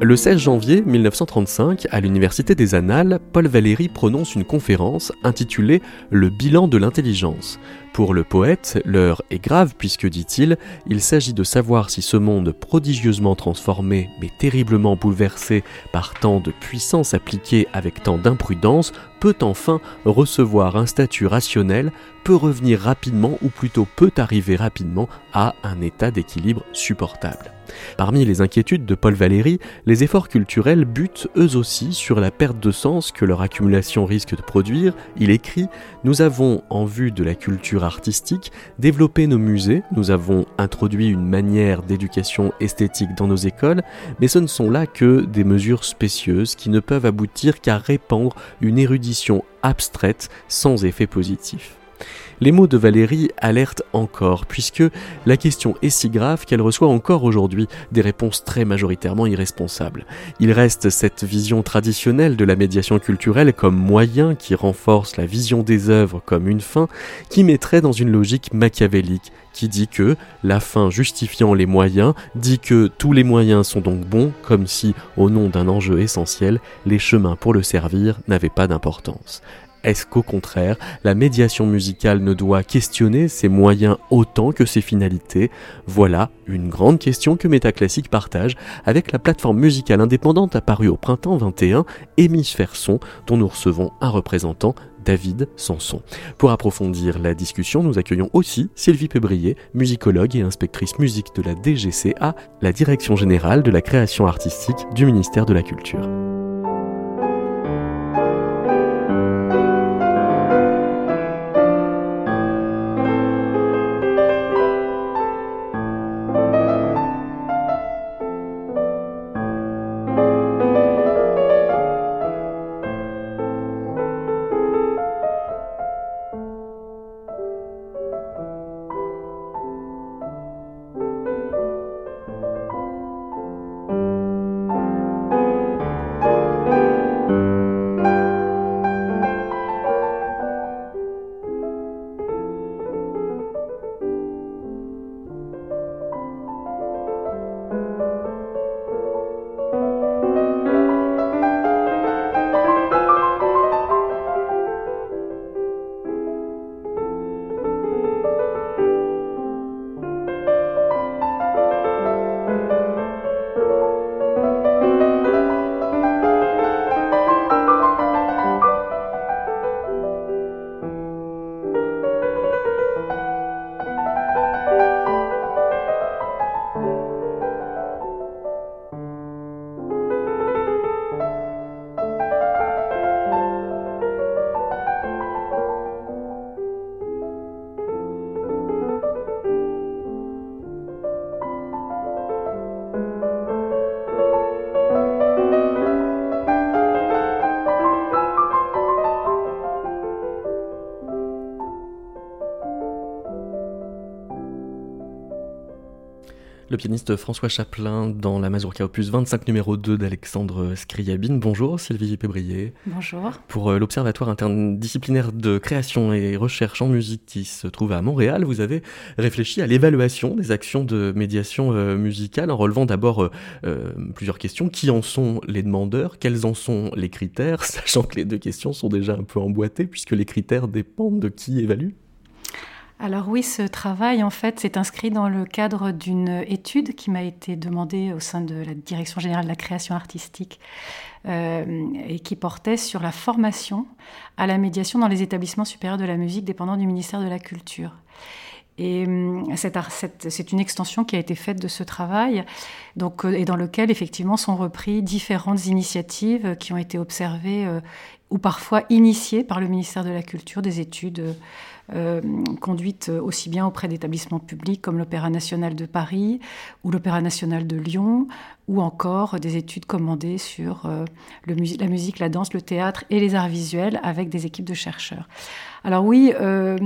Le 16 janvier 1935, à l'Université des Annales, Paul Valéry prononce une conférence intitulée Le bilan de l'intelligence. Pour le poète, l'heure est grave puisque, dit-il, il s'agit de savoir si ce monde prodigieusement transformé mais terriblement bouleversé par tant de puissance appliquée avec tant d'imprudence peut enfin recevoir un statut rationnel, peut revenir rapidement ou plutôt peut arriver rapidement à un état d'équilibre supportable. Parmi les inquiétudes de Paul Valéry, les efforts culturels butent eux aussi sur la perte de sens que leur accumulation risque de produire. Il écrit Nous avons, en vue de la culture artistique, développé nos musées, nous avons introduit une manière d'éducation esthétique dans nos écoles, mais ce ne sont là que des mesures spécieuses qui ne peuvent aboutir qu'à répandre une érudition abstraite sans effet positif. Les mots de Valérie alertent encore, puisque la question est si grave qu'elle reçoit encore aujourd'hui des réponses très majoritairement irresponsables. Il reste cette vision traditionnelle de la médiation culturelle comme moyen qui renforce la vision des œuvres comme une fin, qui mettrait dans une logique machiavélique, qui dit que la fin justifiant les moyens dit que tous les moyens sont donc bons, comme si, au nom d'un enjeu essentiel, les chemins pour le servir n'avaient pas d'importance. Est-ce qu'au contraire, la médiation musicale ne doit questionner ses moyens autant que ses finalités? Voilà une grande question que Métaclassique partage avec la plateforme musicale indépendante apparue au printemps 21, Hémisphère Son, dont nous recevons un représentant David Sanson. Pour approfondir la discussion, nous accueillons aussi Sylvie Pébrier, musicologue et inspectrice musique de la DGCA, la Direction générale de la création artistique du ministère de la Culture. Le pianiste François Chaplin dans la Mazurka opus 25 numéro 2 d'Alexandre Scriabine. Bonjour Sylvie Pébrier. Bonjour. Pour euh, l'Observatoire interdisciplinaire de création et recherche en musique qui se trouve à Montréal, vous avez réfléchi à l'évaluation des actions de médiation euh, musicale en relevant d'abord euh, plusieurs questions. Qui en sont les demandeurs? Quels en sont les critères? Sachant que les deux questions sont déjà un peu emboîtées puisque les critères dépendent de qui évalue alors oui, ce travail, en fait, s'est inscrit dans le cadre d'une étude qui m'a été demandée au sein de la Direction générale de la création artistique euh, et qui portait sur la formation à la médiation dans les établissements supérieurs de la musique dépendant du ministère de la Culture. Et hum, c'est une extension qui a été faite de ce travail, donc, euh, et dans lequel effectivement sont repris différentes initiatives qui ont été observées euh, ou parfois initiées par le ministère de la Culture, des études euh, conduites aussi bien auprès d'établissements publics comme l'Opéra national de Paris ou l'Opéra national de Lyon, ou encore des études commandées sur euh, la musique, la danse, le théâtre et les arts visuels avec des équipes de chercheurs. Alors oui, euh,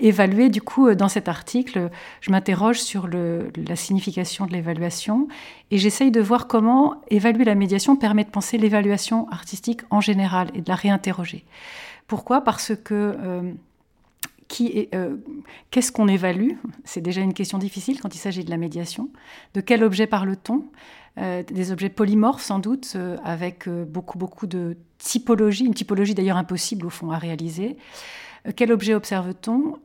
évaluer, du coup, dans cet article, je m'interroge sur la signification de l'évaluation Et j'essaye de voir comment évaluer la médiation permet de penser l'évaluation artistique en général et de la réinterroger. Pourquoi? Parce que euh, euh, qu'est-ce qu'on évalue? C'est déjà une question difficile quand il s'agit de la médiation. De quel objet parle-t-on? Euh, Des objets polymorphes sans doute, avec beaucoup beaucoup de typologie, une typologie d'ailleurs impossible au fond à réaliser. quel objet observe-t-on?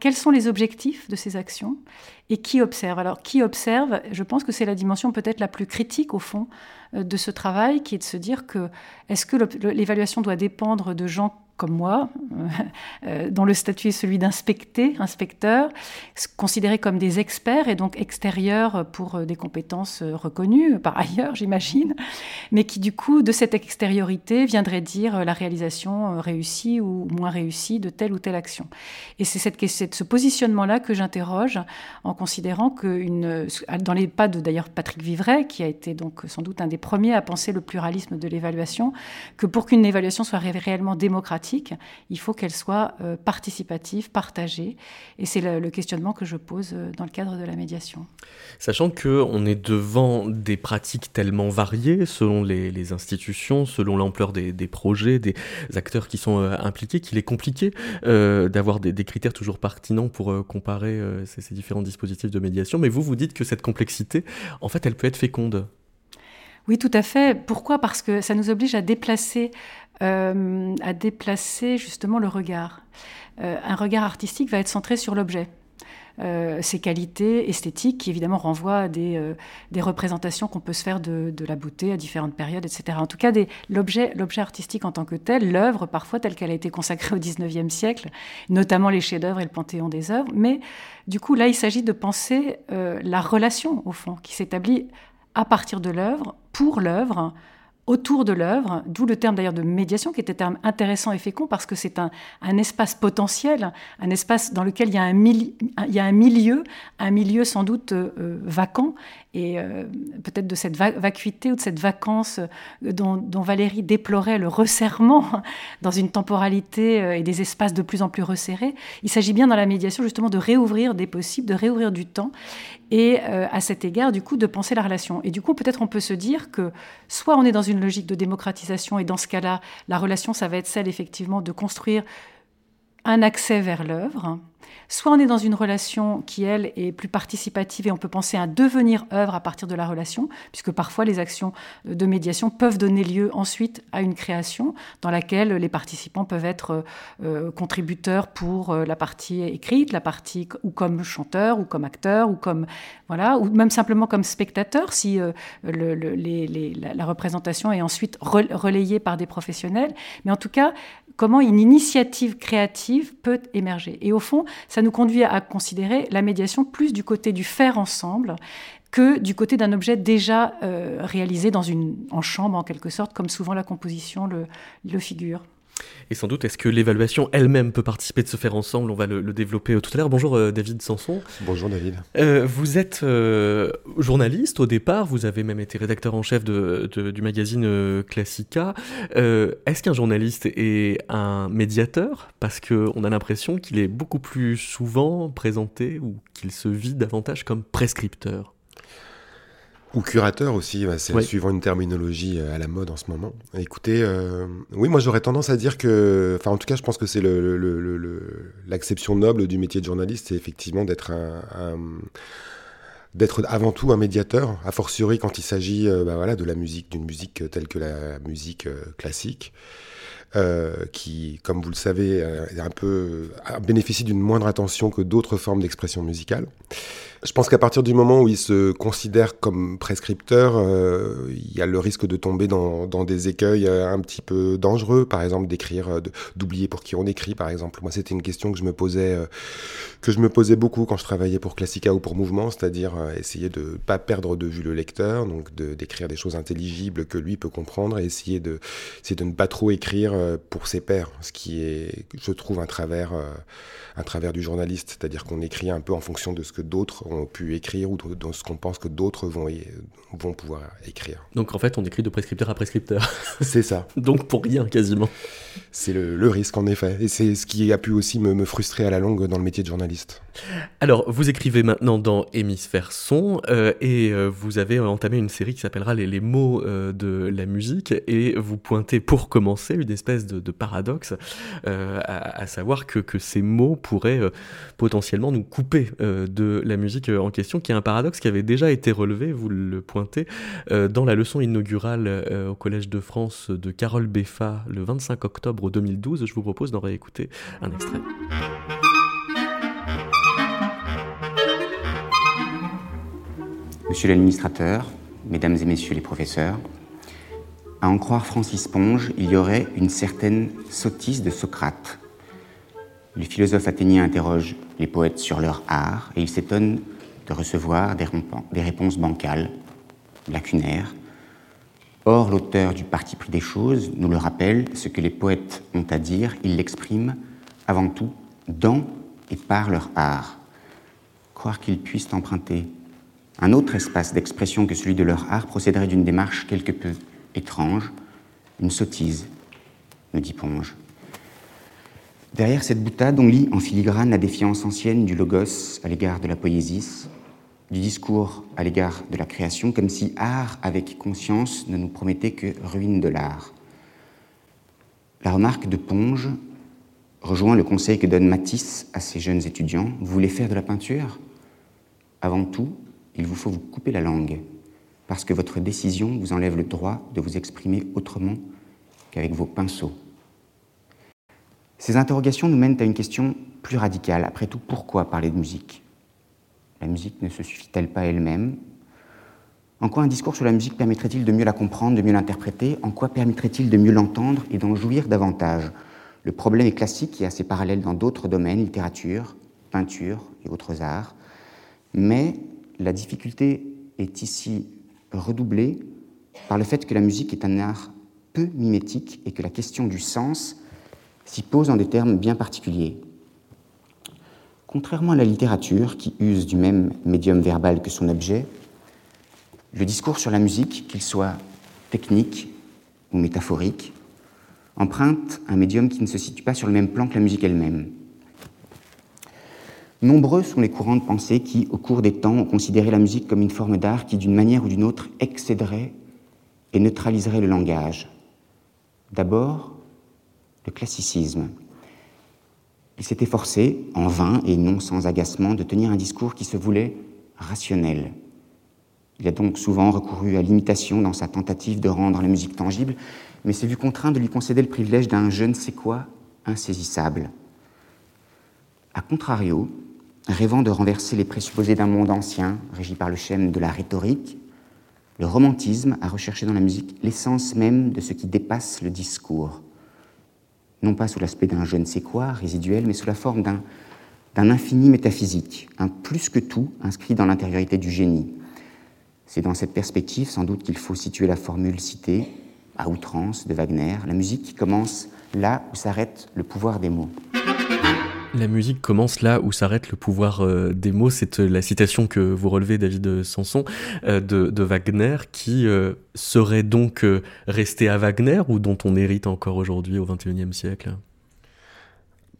Quels sont les objectifs de ces actions? Et qui observe? Alors, qui observe, je pense que c'est la dimension peut-être la plus critique au fond de ce travail, qui est de se dire que est-ce que l'évaluation doit dépendre de gens comme moi, euh, dont le statut est celui d'inspecté, inspecteur, considérés comme des experts et donc extérieurs pour euh, des compétences euh, reconnues par ailleurs, j'imagine, mais qui du coup, de cette extériorité, viendrait dire la réalisation réussie ou moins réussie de telle ou telle action. Et c'est cette, ce positionnement-là que j'interroge en considérant que, dans les pas de d'ailleurs Patrick Vivray, qui a été donc sans doute un des premiers à penser le pluralisme de l'évaluation, que pour qu'une évaluation soit réellement démocratique, il faut qu'elle soit euh, participative, partagée. Et c'est le, questionnement que je pose euh, dans le cadre de la médiation. Sachant qu'on est devant des pratiques tellement variées selon les, institutions, selon l'ampleur des, projets, des acteurs qui sont euh, impliqués, qu'il est compliqué d'avoir des, critères toujours pertinents pour comparer ces, ces différents dispositifs de médiation. Mais vous, vous dites que cette complexité, en fait, elle peut être féconde. Oui, tout à fait. Pourquoi? Parce que ça nous oblige à déplacer euh, à déplacer justement le regard. Euh, un regard artistique va être centré sur l'objet. Euh, ses qualités esthétiques qui évidemment renvoient à des, représentations qu'on peut se faire de, la beauté à différentes périodes, etc. En tout cas, l'objet artistique en tant que tel, l'œuvre parfois telle qu'elle a été consacrée au XIXe siècle, notamment les chefs-d'œuvre et le panthéon des œuvres. Mais du coup, là, il s'agit de penser la relation, au fond, qui s'établit à partir de l'œuvre, pour l'œuvre, autour de l'œuvre, d'où le terme d'ailleurs de médiation, qui est un terme intéressant et fécond, parce que c'est un, espace potentiel, un espace dans lequel il y a un, milieu, un milieu sans doute euh, vacant, et euh, peut-être de cette vacuité ou de cette vacance euh, dont, Valérie déplorait le resserrement dans une temporalité et des espaces de plus en plus resserrés. Il s'agit bien dans la médiation justement de réouvrir des possibles, de réouvrir du temps, et à cet égard, du coup, de penser la relation. Et du coup, peut-être on peut se dire que soit on est dans une logique de démocratisation et dans ce cas-là, la relation, ça va être celle effectivement de construire un accès vers l'œuvre, Soit on est dans une relation qui, elle, est plus participative et on peut penser à devenir œuvre à partir de la relation, puisque parfois les actions de médiation peuvent donner lieu ensuite à une création dans laquelle les participants peuvent être euh, contributeurs pour euh, la partie écrite, la partie ou comme chanteur ou comme acteur ou comme voilà ou même simplement comme spectateur si euh, la, représentation est ensuite relayée par des professionnels. Mais en tout cas, comment une initiative créative peut émerger. Et au fond, ça nous conduit à considérer la médiation plus du côté du faire ensemble que du côté d'un objet déjà euh, réalisé dans une, en chambre, en quelque sorte, comme souvent la composition le, le figure. Et sans doute, est-ce que l'évaluation elle-même peut participer de se faire ensemble? On va le, développer euh, tout à l'heure. Bonjour euh, David Sanson. Bonjour David. Euh, vous êtes journaliste au départ, vous avez même été rédacteur en chef de, du magazine Classica. est-ce qu'un journaliste est un médiateur? Parce qu'on a l'impression qu'il est beaucoup plus souvent présenté ou qu'il se vit davantage comme prescripteur. Ou curateur aussi, bah, c'est suivant une terminologie euh, à la mode en ce moment. Écoutez, euh, oui, moi j'aurais tendance à dire que, enfin en tout cas, je pense que c'est l'acception le, noble du métier de journaliste, c'est effectivement d'être un, d'être avant tout un médiateur, a fortiori quand il s'agit euh, bah, voilà, de la musique, d'une musique telle que la musique classique. qui, comme vous le savez, est un peu bénéficie d'une moindre attention que d'autres formes d'expression musicale. Je pense qu'à partir du moment où il se considère comme prescripteur, euh, il y a le risque de tomber dans, des écueils euh, un petit peu dangereux, par exemple d'écrire, euh, d'oublier pour qui on écrit, par exemple. Moi, c'était une question que je me posais, que je me posais beaucoup quand je travaillais pour Classica ou pour Mouvement, c'est-à-dire essayer de ne pas perdre de vue le lecteur, donc d'écrire des choses intelligibles que lui peut comprendre, et essayer de, essayer de ne pas trop écrire pour ses pairs, ce qui est, je trouve, un travers à travers du journaliste, c'est-à-dire qu'on écrit un peu en fonction de ce que d'autres ont pu écrire ou de ce qu'on pense que d'autres vont, vont pouvoir écrire. Donc en fait, on écrit de prescripteur à prescripteur. C'est ça. Donc pour rien quasiment. C'est le, risque en effet, et c'est ce qui a pu aussi me, me, frustrer à la longue dans le métier de journaliste. Alors, vous écrivez maintenant dans Hémisphère Son, euh, et euh, vous avez entamé une série qui s'appellera les, mots euh, de la musique, et vous pointez pour commencer une espèce de, paradoxe, à, savoir que, que ces mots pourrait euh, potentiellement nous couper euh, de la musique euh, en question, qui est un paradoxe qui avait déjà été relevé, vous le pointez, dans la leçon inaugurale au Collège de France de Carole Beffa le 25 octobre 2012. Je vous propose d'en réécouter un extrait. Monsieur l'administrateur, mesdames et messieurs les professeurs, à en croire Francis Ponge, il y aurait une certaine sottise de Socrate le philosophe athénien interroge les poètes sur leur art et il s'étonne de recevoir des, réponses bancales, lacunaires. Or, l'auteur du Parti pris des choses nous le rappelle, ce que les poètes ont à dire, ils l'expriment avant tout dans et par leur art. Croire qu'ils puissent emprunter un autre espace d'expression que celui de leur art procéderait d'une démarche quelque peu étrange, une sottise, me dit Ponge. Derrière cette boutade, on lit en filigrane la défiance ancienne du logos à l'égard de la poésie, du discours à l'égard de la création, comme si art avec conscience ne nous promettait que ruine de l'art. La remarque de Ponge rejoint le conseil que donne Matisse à ses jeunes étudiants. Vous voulez faire de la peinture? Avant tout, il vous faut vous couper la langue, parce que votre décision vous enlève le droit de vous exprimer autrement qu'avec vos pinceaux. Ces interrogations nous mènent à une question plus radicale. Après tout, pourquoi parler de musique? La musique ne se suffit-elle pas elle-même? En quoi un discours sur la musique permettrait-il de mieux la comprendre, de mieux l'interpréter? En quoi permettrait-il de mieux l'entendre et d'en jouir davantage? Le problème est classique et assez parallèle dans d'autres domaines, littérature, peinture et autres arts. Mais la difficulté est ici redoublée par le fait que la musique est un art peu mimétique et que la question du sens s'y pose en des termes bien particuliers. Contrairement à la littérature, qui use du même médium verbal que son objet, le discours sur la musique, qu'il soit technique ou métaphorique, emprunte un médium qui ne se situe pas sur le même plan que la musique elle-même. Nombreux sont les courants de pensée qui, au cours des temps, ont considéré la musique comme une forme d'art qui, d'une manière ou d'une autre, excéderait et neutraliserait le langage. D'abord, le classicisme. Il s'était forcé, en vain et non sans agacement, de tenir un discours qui se voulait rationnel. Il a donc souvent recouru à l'imitation dans sa tentative de rendre la musique tangible, mais s'est vu contraint de lui concéder le privilège d'un je ne sais quoi insaisissable. A contrario, rêvant de renverser les présupposés d'un monde ancien, régi par le schème de la rhétorique, le romantisme a recherché dans la musique l'essence même de ce qui dépasse le discours, non pas sous l'aspect d'un je ne sais quoi résiduel, mais sous la forme d'un, infini métaphysique, un plus que tout inscrit dans l'intériorité du génie. C'est dans cette perspective sans doute qu'il faut situer la formule citée, à outrance, de Wagner, la musique qui commence là où s'arrête le pouvoir des mots. La musique commence là où s'arrête le pouvoir euh, des mots. C'est euh, la citation que vous relevez, David Sanson, euh, de, Wagner, qui serait donc resté à Wagner ou dont on hérite encore aujourd'hui au XXIe siècle?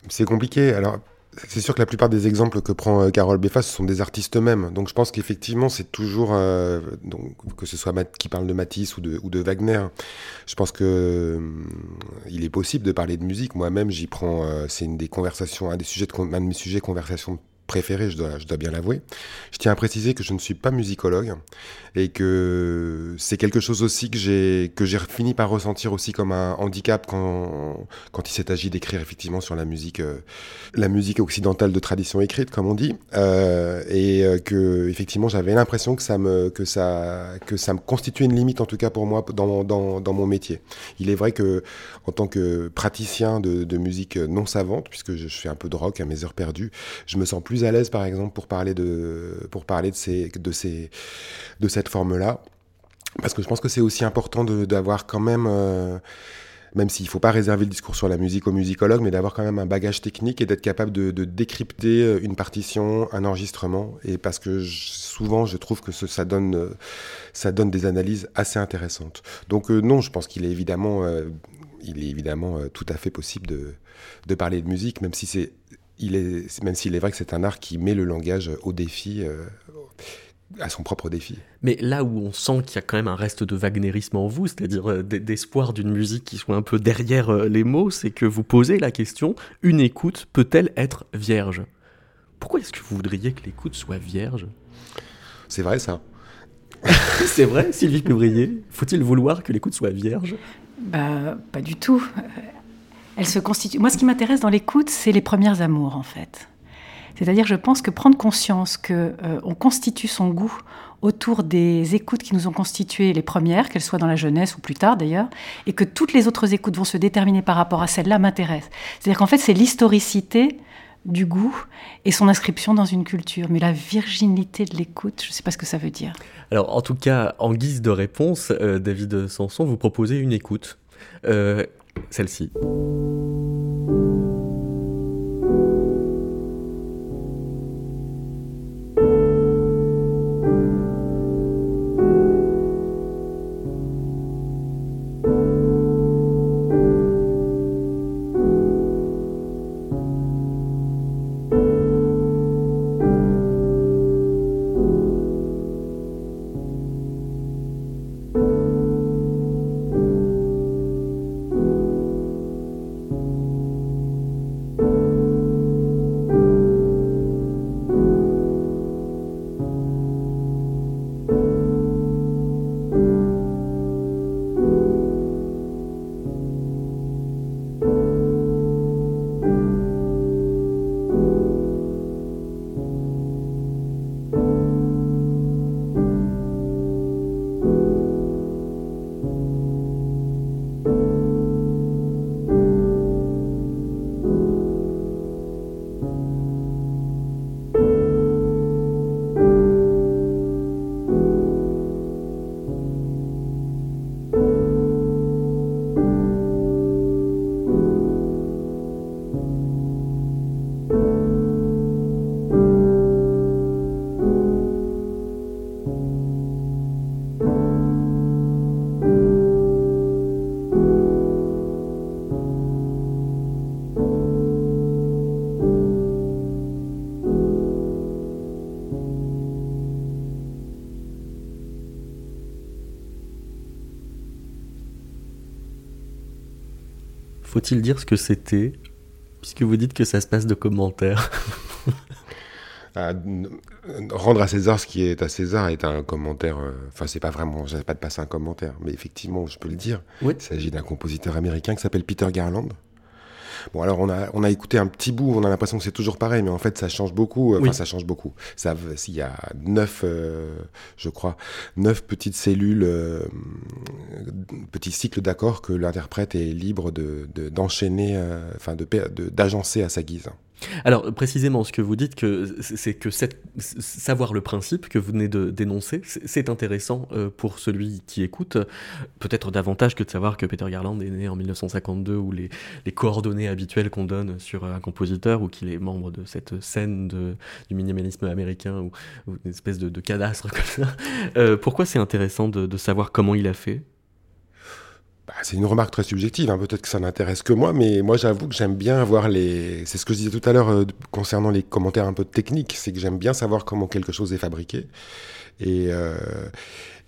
C'est compliqué. Alors, c'est sûr que la plupart des exemples que prend euh, Carole Beffa, ce sont des artistes eux-mêmes. Donc je pense qu'effectivement, c'est toujours, euh, donc, que ce soit qui parle de Matisse ou de, ou de Wagner, je pense que euh, il est possible de parler de musique. Moi-même, j'y prends, c'est une des conversations, un des sujets de, un de mes sujets de conversation préféré, je dois, bien l'avouer. Je tiens à préciser que je ne suis pas musicologue et que c'est quelque chose aussi que j'ai que j'ai fini par ressentir aussi comme un handicap quand quand il s'est agi d'écrire effectivement sur la musique euh, la musique occidentale de tradition écrite comme on dit euh, et euh, que effectivement j'avais l'impression que ça me que ça que ça me constituait une limite en tout cas pour moi dans dans, dans mon métier. Il est vrai que en tant que praticien de musique non savante puisque je fais un peu de rock à mes heures perdues, je me sens plus à l'aise, par exemple, pour parler de, pour parler de, ces, de, ces, de cette forme-là. Parce que je pense que c'est aussi important d'avoir quand même, euh, même s'il ne faut pas réserver le discours sur la musique aux musicologues, mais d'avoir quand même un bagage technique et d'être capable de, décrypter euh, une partition, un enregistrement, et parce que souvent je trouve que ça, donne, euh, ça donne des analyses assez intéressantes. Donc non, je pense qu'il est évidemment, il est évidemment tout à fait possible de, de parler de musique, même si c'est il est, même s'il est vrai que c'est un art qui met le langage au défi, à son propre défi. Mais là où on sent qu'il y a quand même un reste de wagnérisme en vous, c'est-à-dire euh, d'espoir d'une musique qui soit un peu derrière euh, les mots, c'est que vous posez la question une écoute peut-elle être vierge? Pourquoi est-ce que vous voudriez que l'écoute soit vierge? C'est vrai ça. c'est vrai, Sylvie Pévrier Faut-il vouloir que l'écoute soit vierge? Bah, pas du tout. Elle se constitue. Moi, ce qui m'intéresse dans l'écoute, c'est les premières amours, en fait. C'est-à-dire, je pense que prendre conscience que euh, on constitue son goût autour des écoutes qui nous ont constitué les premières, qu'elles soient dans la jeunesse ou plus tard d'ailleurs, et que toutes les autres écoutes vont se déterminer par rapport à celle-là m'intéresse. C'est-à-dire qu'en fait, c'est l'historicité du goût et son inscription dans une culture. Mais la virginité de l'écoute, je ne sais pas ce que ça veut dire. Alors, en tout cas, en guise de réponse, euh, David Sanson, vous proposez une écoute. Euh, celle-ci. Faut-il dire ce que c'était? Puisque vous dites que ça se passe de commentaires. rendre à César ce qui est à César est un commentaire. Euh, enfin, c'est pas vraiment. Je pas de passer un commentaire, mais effectivement, je peux le dire. Il s'agit d'un compositeur américain qui s'appelle Peter Garland. Bon, alors on a, on a écouté un petit bout, on a l'impression que c'est toujours pareil, mais en fait ça change beaucoup. Enfin, ça change beaucoup. Ça, il y a neuf, euh, je crois, neuf petites cellules, euh, petits cycles d'accords que l'interprète est libre de, d'enchaîner, euh, enfin de, d'agencer à sa guise. Alors précisément, ce que vous dites, c'est que savoir le principe que vous venez de dénoncer, c'est intéressant euh, pour celui qui écoute, peut-être davantage que de savoir que Peter Garland est né en 1952 ou les, coordonnées habituelles qu'on donne sur un compositeur ou qu'il est membre de cette scène du minimalisme américain ou, une espèce de, cadastre comme ça. Euh, pourquoi c'est intéressant de savoir comment il a fait bah, c'est une remarque très subjective, hein. peut-être que ça n'intéresse que moi, mais moi j'avoue que j'aime bien voir les... C'est ce que je disais tout à l'heure euh, concernant les commentaires un peu techniques, c'est que j'aime bien savoir comment quelque chose est fabriqué. Et, euh,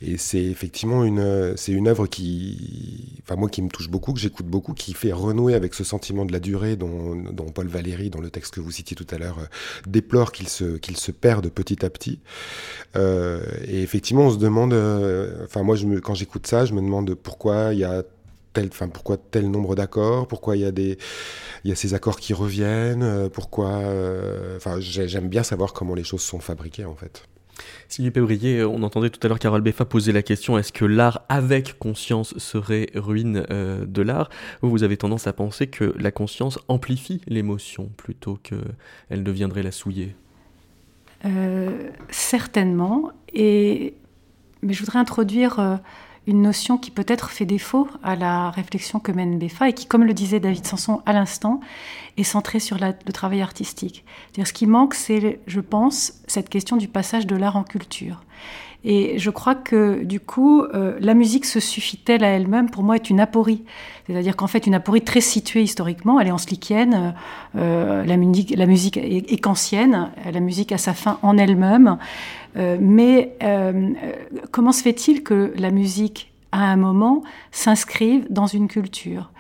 et c'est effectivement une, c'est une œuvre qui, enfin moi qui me touche beaucoup, que j'écoute beaucoup, qui fait renouer avec ce sentiment de la durée dont, Paul Valéry, dans le texte que vous citiez tout à l'heure, euh, déplore qu'il se, qu'il se perde petit à petit. Euh, et effectivement, on se demande, euh, enfin moi quand j'écoute ça, je me demande pourquoi il y a tel, enfin pourquoi tel nombre d'accords, pourquoi il y a des, il y a ces accords qui reviennent, pourquoi, enfin j'aime bien savoir comment les choses sont fabriquées en fait. Sylvie Pévrier, on entendait tout à l'heure Carole Beffa poser la question est-ce que l'art avec conscience serait ruine euh, de l'art? Vous, avez tendance à penser que la conscience amplifie l'émotion plutôt qu'elle deviendrait la souiller euh, Certainement. Et... Mais je voudrais introduire euh, une notion qui peut-être fait défaut à la réflexion que mène Beffa et qui, comme le disait David Sanson à l'instant, est centrée sur le travail artistique. -dire ce qui manque, c'est, je pense, cette question du passage de l'art en culture. Et je crois que du coup, euh, la musique se suffit-elle à elle-même? Pour moi, est une aporie. C'est-à-dire qu'en fait, une aporie très située historiquement, elle est anslikienne, euh, la musique, est, est, kantienne, la musique a sa fin en elle-même. Euh, mais euh, comment se fait-il que la musique, à un moment, s'inscrive dans une culture?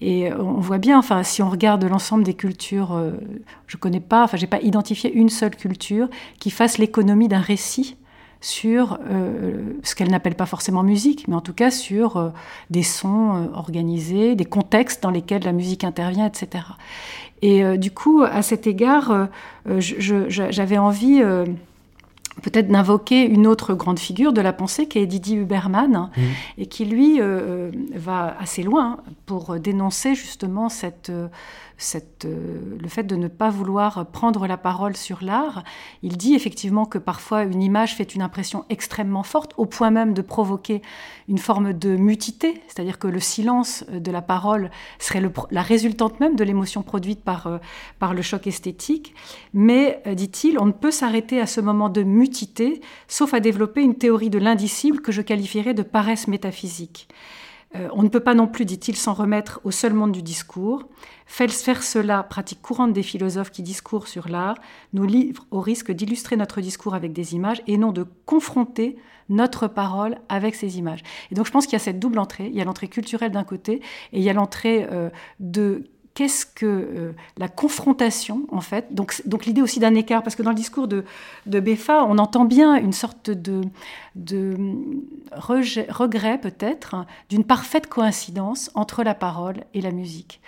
Et on voit bien, enfin, si on regarde l'ensemble des cultures, euh, je connais pas, enfin, j'ai pas identifié une seule culture qui fasse l'économie d'un récit sur euh, ce qu'elle n'appelle pas forcément musique, mais en tout cas sur des sons organisés, des contextes dans lesquels la musique intervient, etc. Et du coup, à cet égard, j'avais envie peut-être d'invoquer une autre grande figure de la pensée qui est Didier Huberman mmh. et qui lui euh, va assez loin pour dénoncer justement cette, euh, le fait de ne pas vouloir prendre la parole sur l'art. Il dit effectivement que parfois une image fait une impression extrêmement forte, au point même de provoquer une forme de mutité, c'est-à-dire que le silence de la parole serait la résultante même de l'émotion produite par, euh, le choc esthétique. Mais, euh, dit-il, on ne peut s'arrêter à ce moment de mutité, sauf à développer une théorie de l'indicible que je qualifierais de paresse métaphysique. Euh, on ne peut pas non plus, dit-il, s'en remettre au seul monde du discours. Faire cela, pratique courante des philosophes qui discourent sur l'art, nous livre au risque d'illustrer notre discours avec des images et non de confronter notre parole avec ces images. Et donc je pense qu'il y a cette double entrée. Il y a l'entrée culturelle d'un côté et il y a l'entrée euh, de qu'est-ce que euh, la confrontation, en fait Donc, l'idée aussi d'un écart, parce que dans le discours de, de Beffa, on entend bien une sorte de regret peut-être d'une parfaite coïncidence entre la parole et la musique.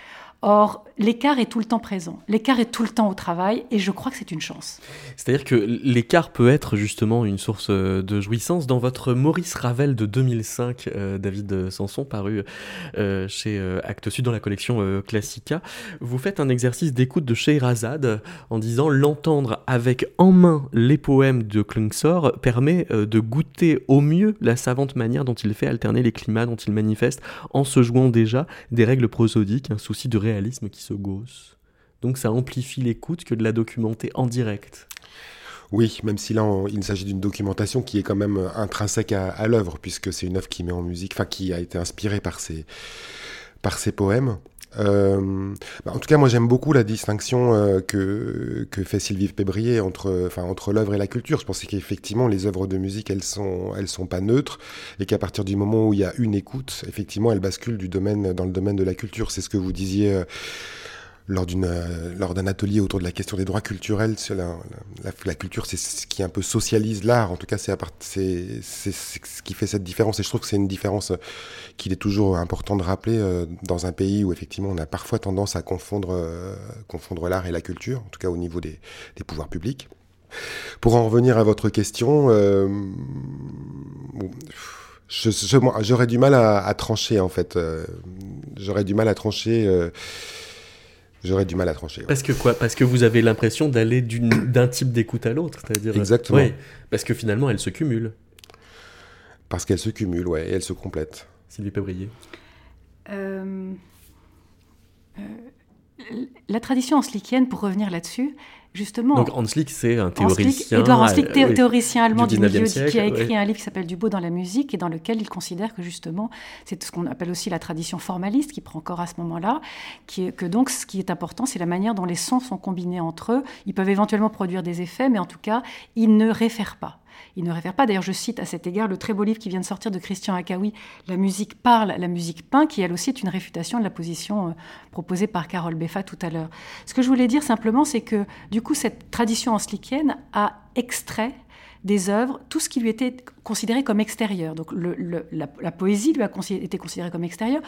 Or, l'écart est tout le temps présent, l'écart est tout le temps au travail, et je crois que c'est une chance. C'est-à-dire que l'écart peut être justement une source euh, de jouissance. Dans votre Maurice Ravel de 2005, euh, David Sanson, paru euh, chez Actes Sud dans la collection Classica, vous faites un exercice d'écoute de Scheherazade en disant l'entendre avec en main les poèmes de Klungsor permet de goûter au mieux la savante manière dont il fait alterner les climats dont il manifeste en se jouant déjà des règles prosodiques, un souci de réalisme qui se gausse. Donc ça amplifie l'écoute que de la documenter en direct. Oui, même si là il s'agit d'une documentation qui est quand même intrinsèque à, l'œuvre, puisque c'est une œuvre qui met en musique, enfin qui a été inspirée par par ses poèmes. Euh, bah, en tout cas, moi j'aime beaucoup la distinction euh, que, que fait Sylvie Pébrier entre, enfin, entre l'œuvre et la culture. Je pense qu'effectivement les œuvres de musique elles sont, elles sont pas neutres et qu'à partir du moment où il y a une écoute, effectivement elles basculent du domaine dans le domaine de la culture. C'est ce que vous disiez. Euh, euh, lors d'un atelier autour de la question des droits culturels la, la, la, culture c'est ce qui un peu socialise l'art. En tout cas c'est ce qui fait cette différence. Et je trouve que c'est une différence euh, qu'il est toujours important de rappeler euh, dans un pays où effectivement on a parfois tendance à confondre confondre l'art et la culture en tout cas au niveau des, des pouvoirs publics. Pour en revenir à votre question j'aurais du mal à, à, trancher en fait j'aurais du mal à trancher J'aurais du mal à trancher. Parce que quoi? Parce que vous avez l'impression d'aller d'un type d'écoute à l'autre, c'est-à-dire. Exactement. parce que finalement, elles se cumulent. Parce qu'elles se cumulent, ouais, et elles se complètent. Sylvie Pébrier. Euh, euh, la tradition anslikienne, pour revenir là-dessus, justement. Donc Hanslick, c'est un théoricien. Edouard théoricien allemand du, milieu, qui a écrit un livre qui s'appelle Du beau dans la musique et dans lequel il considère que justement, c'est ce qu'on appelle aussi la tradition formaliste qui prend encore à ce moment-là, que donc ce qui est important, c'est la manière dont les sons sont combinés entre eux. Ils peuvent éventuellement produire des effets, mais en tout cas, ils ne réfèrent pas il ne réfère pas. D'ailleurs, je cite à cet égard le très beau livre qui vient de sortir de Christian Akawi, La musique parle, la musique peint, qui elle aussi est une réfutation de la position euh, proposée par Carole Beffa tout à l'heure. Ce que je voulais dire simplement, c'est que du coup, cette tradition anslikienne a extrait des œuvres, tout ce qui lui était considéré comme extérieur. Donc la, poésie lui a été considérée comme extérieure.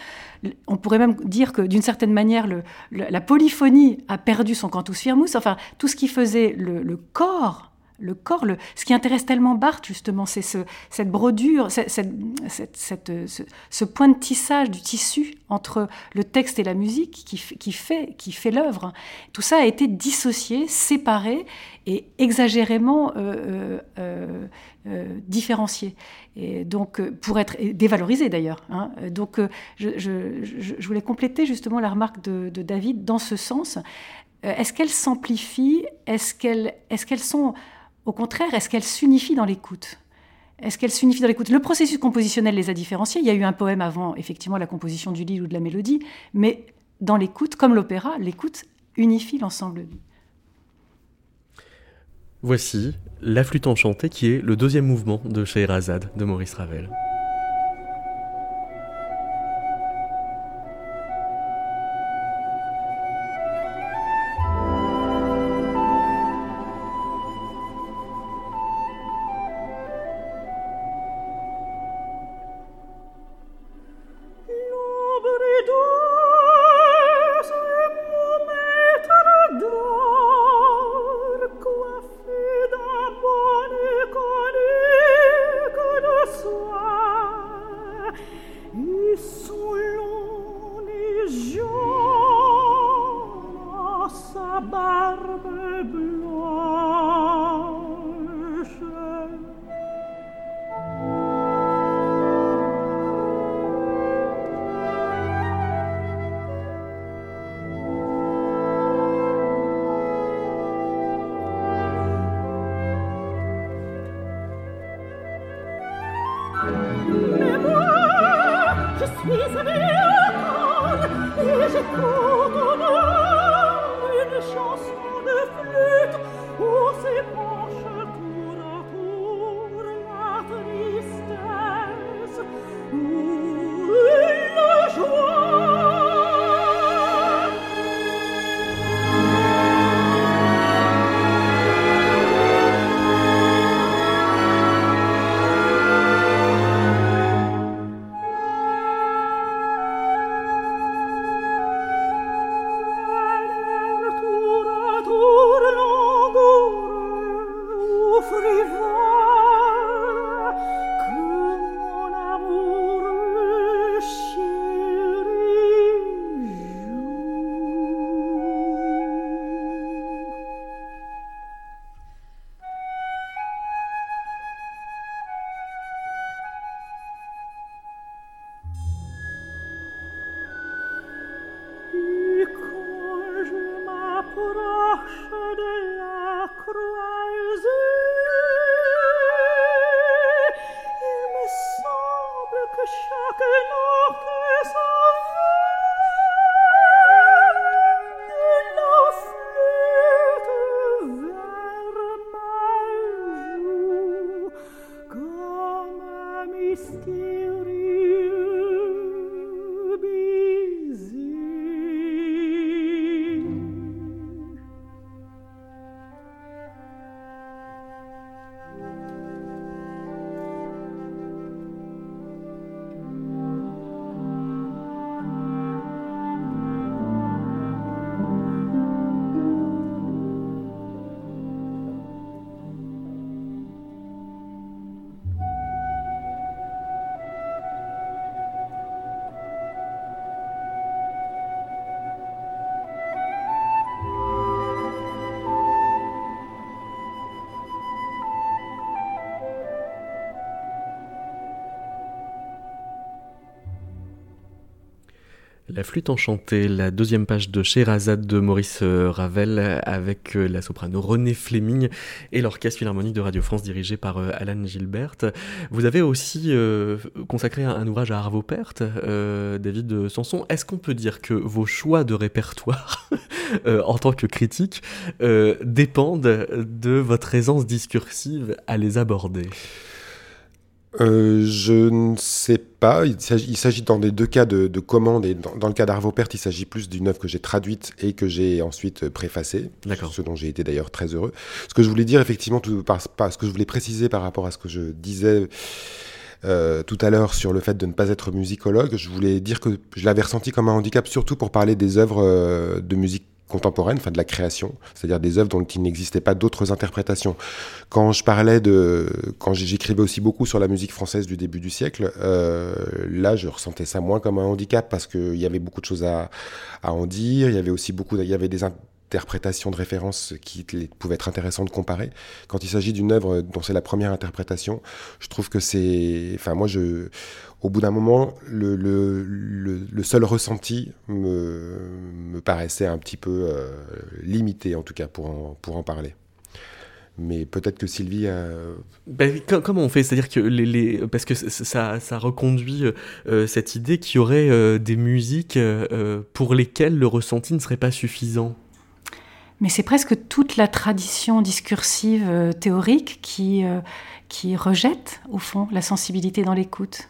On pourrait même dire que d'une certaine manière, la polyphonie a perdu son cantus firmus. Enfin, tout ce qui faisait le corps le corps. Ce qui intéresse tellement Barthes, justement, c'est ce, cette brodure, cette, ce, point de tissage du tissu entre le texte et la musique qui, fait, qui fait l'œuvre. Tout ça a été dissocié, séparé et exagérément euh, euh, euh, différencié. Et donc, pour être dévalorisé d'ailleurs. Hein. Donc, je, voulais compléter justement la remarque de, David dans ce sens. Est-ce qu'elles s'amplifient Est-ce qu'elles est qu'elles sont au contraire, est-ce qu'elles s'unifient dans l'écoute? Est-ce qu'elles s'unifient dans l'écoute? Le processus compositionnel les a différenciées. Il y a eu un poème avant, effectivement, la composition du livre ou de la mélodie, mais dans l'écoute, comme l'opéra, l'écoute unifie l'ensemble. Voici La flûte enchantée, qui est le deuxième mouvement de Scheherazade de Maurice Ravel. La flûte enchantée, la deuxième page de Sherazade de Maurice euh, Ravel avec euh, la soprano René Fleming et l'orchestre philharmonique de Radio France dirigé par euh, Alan Gilbert. Vous avez aussi consacré un, ouvrage à Arvo Pärt, David Sanson. Est-ce qu'on peut dire que vos choix de répertoire en tant que critique dépendent de votre aisance discursive à les aborder? Euh, je ne sais pas. Il s'agit dans les deux cas de, de commande et dans, le cas d'Arvo Pärt, il s'agit plus d'une œuvre que j'ai traduite et que j'ai ensuite préfacée. Ce dont j'ai été d'ailleurs très heureux. Ce que je voulais dire effectivement, tout, par, ce que je voulais préciser par rapport à ce que je disais euh, tout à l'heure sur le fait de ne pas être musicologue, je voulais dire que je l'avais ressenti comme un handicap, surtout pour parler des œuvres euh, de musique contemporaine, enfin de la création, c'est-à-dire des œuvres dont il n'existait pas d'autres interprétations. Quand je parlais de, quand j'écrivais aussi beaucoup sur la musique française du début du siècle, euh, là je ressentais ça moins comme un handicap parce qu'il y avait beaucoup de choses à, à en dire, il y avait aussi beaucoup, il y avait des interprétations de référence qui pouvaient être intéressantes de comparer. Quand il s'agit d'une œuvre dont c'est la première interprétation, je trouve que c'est, enfin moi je au bout d'un moment, le, le, le, seul ressenti me, me, paraissait un petit peu euh, limité, en tout cas, pour en, pour en parler. Mais peut-être que Sylvie a... Ben, comment on fait? C'est-à-dire que les, les, parce que ça, ça reconduit euh, cette idée qu'il y aurait euh, des musiques pour lesquelles le ressenti ne serait pas suffisant. Mais c'est presque toute la tradition discursive théorique qui, qui rejette, au fond, la sensibilité dans l'écoute.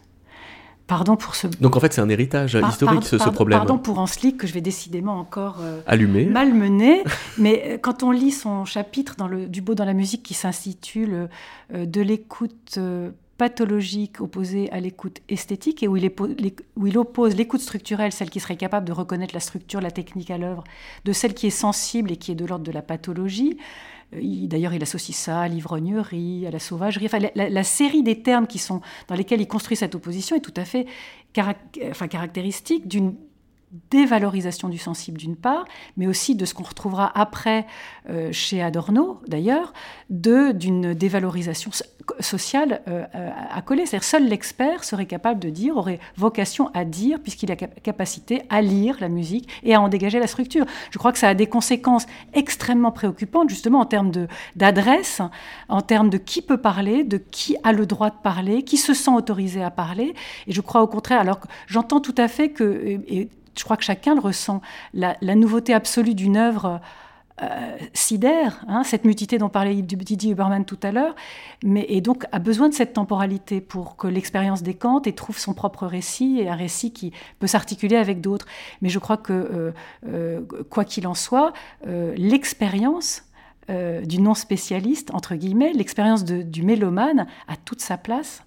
Pardon pour ce. Donc en fait, c'est un héritage historique, ce, problème. Pardon pour Anslick, que je vais décidément encore euh, Allumer. malmener. mais euh, quand on lit son chapitre dans le, du beau dans la musique qui s'intitule euh, De l'écoute pathologique opposée à l'écoute esthétique et où il, où il oppose l'écoute structurelle, celle qui serait capable de reconnaître la structure, la technique à l'œuvre, de celle qui est sensible et qui est de l'ordre de la pathologie. D'ailleurs, il associe ça à l'ivrognerie, à la sauvagerie. Enfin, la, série des termes dans lesquels il construit cette opposition est tout à fait caractéristique d'une dévalorisation du sensible d'une part, mais aussi de ce qu'on retrouvera après euh, chez Adorno d'ailleurs, d'une dévalorisation sociale euh, à coller. C'est-à-dire seul l'expert serait capable de dire, aurait vocation à dire, puisqu'il a capacité à lire la musique et à en dégager la structure. Je crois que ça a des conséquences extrêmement préoccupantes justement en termes d'adresse, en termes de qui peut parler, de qui a le droit de parler, qui se sent autorisé à parler. Et je crois au contraire, alors que j'entends tout à fait que, je crois que chacun le ressent, la, nouveauté absolue d'une œuvre euh, sidère, hein, cette mutualité dont parlait Didier Huberman tout à l'heure, mais et donc a besoin de cette temporalité pour que l'expérience décante et trouve son propre récit et un récit qui peut s'articuler avec d'autres. Mais je crois que euh, euh, quoi qu'il en soit, l'expérience du non spécialiste entre guillemets, l'expérience du mélomane a toute sa place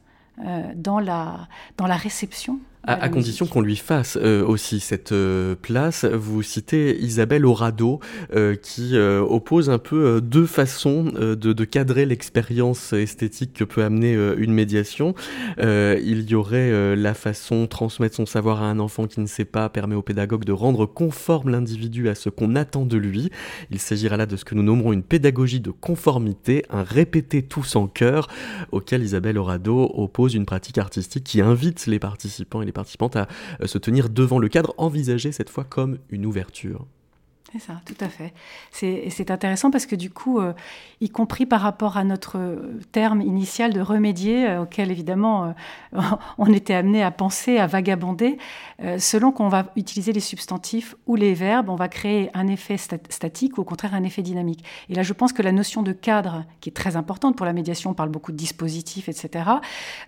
dans la dans la réception à, condition qu'on lui fasse euh, aussi cette euh, place. Vous citez Isabelle Orado, euh, qui oppose un peu deux façons de, de, cadrer l'expérience esthétique que peut amener une médiation. il y aurait la façon transmettre son savoir à un enfant qui ne sait pas permet au pédagogue de rendre conforme l'individu à ce qu'on attend de lui. Il s'agira là de ce que nous nommerons une pédagogie de conformité, un répéter tous en cœur, auquel Isabelle Orado oppose une pratique artistique qui invite les participants et les participantes à euh, se tenir devant le cadre, envisagé cette fois comme une ouverture. C'est ça, tout à fait. C'est intéressant parce que du coup, euh, y compris par rapport à notre terme initial de remédier, euh, auquel évidemment euh, on était amené à penser, à vagabonder, selon qu'on va utiliser les substantifs ou les verbes, on va créer un effet statique ou au contraire un effet dynamique. Et là, je pense que la notion de cadre, qui est très importante pour la médiation, on parle beaucoup de dispositifs, etc.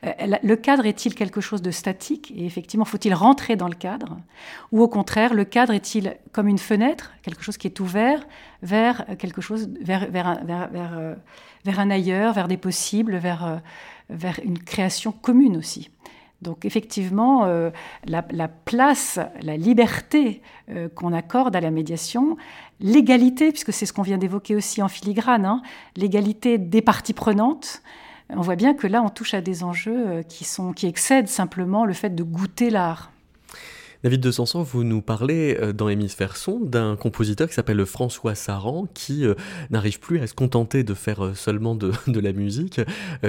le cadre est-il quelque chose de statique? Et effectivement, faut-il rentrer dans le cadre? Ou au contraire, le cadre est-il comme une fenêtre chose qui est ouvert vers quelque chose, vers, vers, un, vers, euh, vers, un ailleurs, vers des possibles, vers, euh, vers une création commune aussi. Donc effectivement, euh, la, place, la liberté qu'on accorde à la médiation, l'égalité, puisque c'est ce qu'on vient d'évoquer aussi en filigrane, hein, l'égalité des parties prenantes, on voit bien que là, on touche à des enjeux qui, sont, qui excèdent simplement le fait de goûter l'art. David de Sanson, vous nous parlez euh, dans Hémisphère Son d'un compositeur qui s'appelle François Saran, qui euh, n'arrive plus à se contenter de faire euh, seulement de, la musique,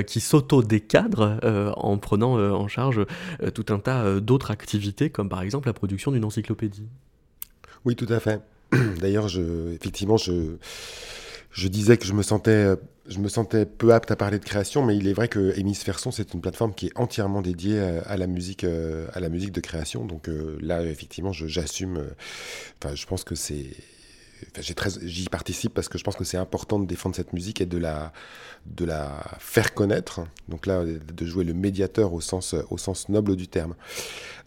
qui s'auto-décadre en prenant en charge tout un tas d'autres activités, comme par exemple la production d'une encyclopédie. Oui, tout à fait. D'ailleurs, effectivement, je, je disais que je me sentais je me sentais peu apte à parler de création, mais il est vrai que Hémisphère Son, c'est une plateforme qui est entièrement dédiée à la musique, euh, à la musique de création. Donc euh, là, effectivement, j'assume. Euh, enfin, je pense que c'est j'y participe parce que je pense que c'est important de défendre cette musique et de la, de la faire connaître. Donc là, de jouer le médiateur au sens, au sens noble du terme.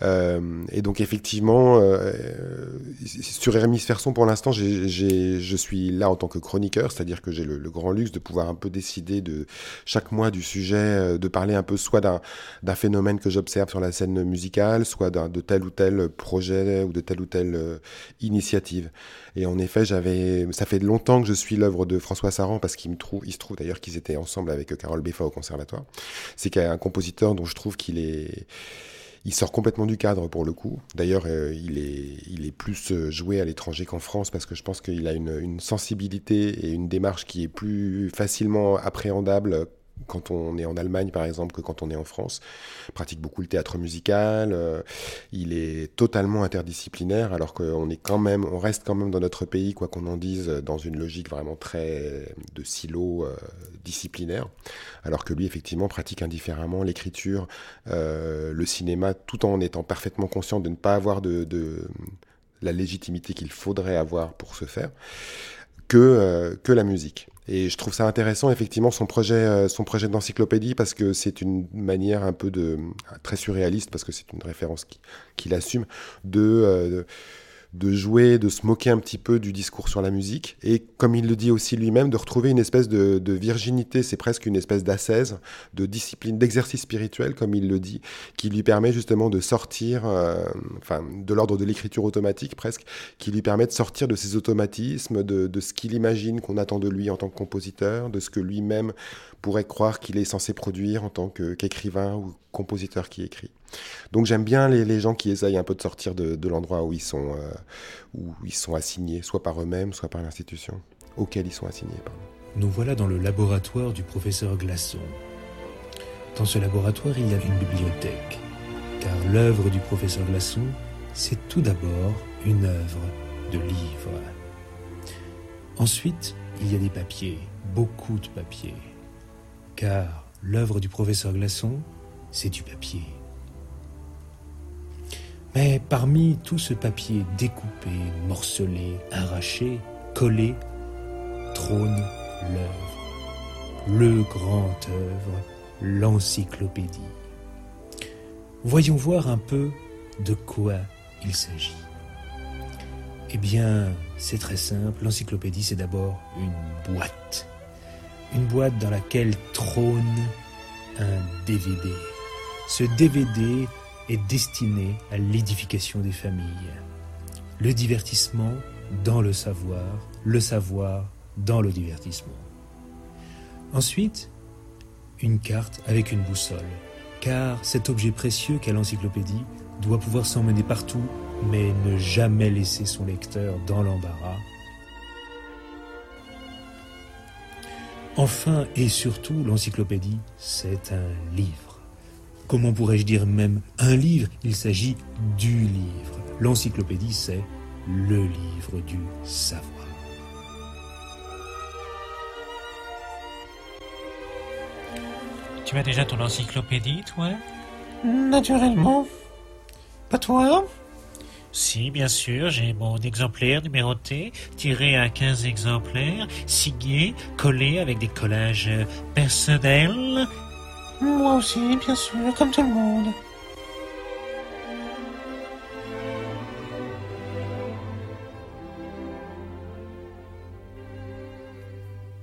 Euh, et donc effectivement, euh, sur Hémisphère Son, pour l'instant, je suis là en tant que chroniqueur, c'est-à-dire que j'ai le, grand luxe de pouvoir un peu décider de chaque mois du sujet, euh, de parler un peu soit d'un phénomène que j'observe sur la scène musicale, soit de tel ou tel projet ou de telle ou telle initiative. Et en effet, j'avais, ça fait longtemps que je suis l'œuvre de François Saran parce qu'il se trouve d'ailleurs qu'ils étaient ensemble avec Carole Beffa au conservatoire. C'est qu'il un compositeur dont je trouve qu'il est, il sort complètement du cadre pour le coup. D'ailleurs, euh, il, est, il est plus euh, joué à l'étranger qu'en France parce que je pense qu'il a une, une, sensibilité et une démarche qui est plus facilement appréhendable quand on est en Allemagne par exemple que quand on est en France. Il pratique beaucoup le théâtre musical. Euh, il est totalement interdisciplinaire alors qu'on est quand même, on reste quand même dans notre pays, quoi qu'on en dise, dans une logique vraiment très de silo euh, disciplinaire. Alors que lui effectivement pratique indifféremment l'écriture, euh, le cinéma, tout en étant parfaitement conscient de ne pas avoir de, de la légitimité qu'il faudrait avoir pour se faire que, que la musique. Et je trouve ça intéressant, effectivement, son projet, euh, son projet d'encyclopédie, parce que c'est une manière un peu de, très surréaliste, parce que c'est une référence qu'il assume, de, euh, de jouer, de se moquer un petit peu du discours sur la musique, et comme il le dit aussi lui-même, de retrouver une espèce de, virginité, c'est presque une espèce d'ascèse, de discipline, d'exercice spirituel, comme il le dit, qui lui permet justement de sortir, euh, enfin, de l'ordre de l'écriture automatique presque, qui lui permet de sortir de ses automatismes, de ce qu'il imagine qu'on attend de lui en tant que compositeur, de ce que lui-même pourrait croire qu'il est censé produire en tant qu'écrivain ou compositeur qui écrit. Donc j'aime bien les, gens qui essayent un peu de sortir de, l'endroit où ils sont euh, où ils sont assignés, soit par eux-mêmes, soit par l'institution auquel ils sont assignés. Nous voilà dans le laboratoire du professeur Glaçon. Dans ce laboratoire, il y a une bibliothèque, car l'œuvre du professeur Glaçon, c'est tout d'abord une œuvre de livres. Ensuite, il y a des papiers, beaucoup de papiers, car l'œuvre du professeur Glaçon, c'est du papier. Mais parmi tout ce papier découpé, morcelé, arraché, collé, trône l'œuvre, le grand œuvre, l'encyclopédie. Voyons voir un peu de quoi il s'agit. Eh bien, c'est très simple, l'encyclopédie c'est d'abord une boîte une boîte dans laquelle trône un DVD. Ce DVD est destiné à l'édification des familles. Le divertissement dans le savoir, le savoir dans le divertissement. Ensuite, une carte avec une boussole, car cet objet précieux qu'est l'encyclopédie doit pouvoir s'emmener partout, mais ne jamais laisser son lecteur dans l'embarras Enfin et surtout, l'encyclopédie, c'est un livre. Comment pourrais-je dire même un livre? Il s'agit du livre. L'encyclopédie, c'est le livre du savoir. Tu as déjà ton encyclopédie, toi? Naturellement. Pas toi si, bien sûr, j'ai mon exemplaire numéroté, tiré à 15 exemplaires, signé, collé avec des collages personnels. Moi aussi, bien sûr, comme tout le monde.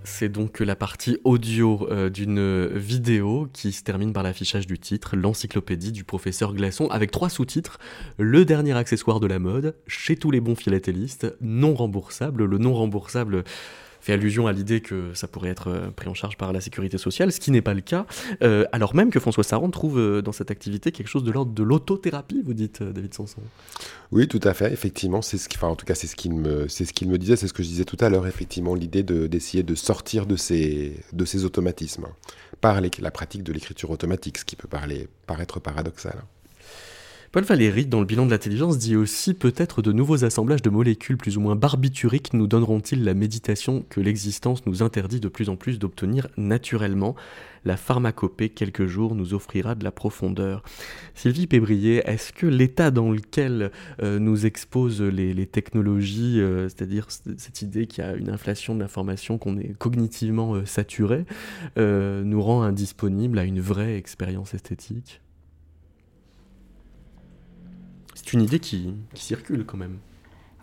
C'est donc la partie audio euh, d'une vidéo qui se termine par l'affichage du titre, l'encyclopédie du professeur Glaçon, avec trois sous-titres, le dernier accessoire de la mode, chez tous les bons philatélistes, non remboursable, le non remboursable fait allusion à l'idée que ça pourrait être euh, pris en charge par la sécurité sociale, ce qui n'est pas le cas, euh, alors même que François Saran trouve euh, dans cette activité quelque chose de l'ordre de l'autothérapie, vous dites, David Sanson. Oui, tout à fait, effectivement, c'est ce qui, en tout cas, c'est ce qu'il me, ce qu'il me disait, c'est ce que je disais tout à l'heure, effectivement, l'idée de, d'essayer de sortir de ces, de ces automatismes par la pratique de l'écriture automatique, ce qui peut paraître paradoxal. Paul Valéry, dans le bilan de l'intelligence, dit aussi peut-être de nouveaux assemblages de molécules plus ou moins barbituriques nous donneront-ils la méditation que l'existence nous interdit de plus en plus d'obtenir naturellement La pharmacopée, quelques jours, nous offrira de la profondeur. Sylvie Pébrier, est-ce que l'état dans lequel euh, nous exposent les, technologies, euh, c'est-à-dire cette idée qu'il y a une inflation de l'information, qu'on est cognitivement euh, saturé, nous rend indisponible à une vraie expérience esthétique? C'est une idée qui, circule quand même.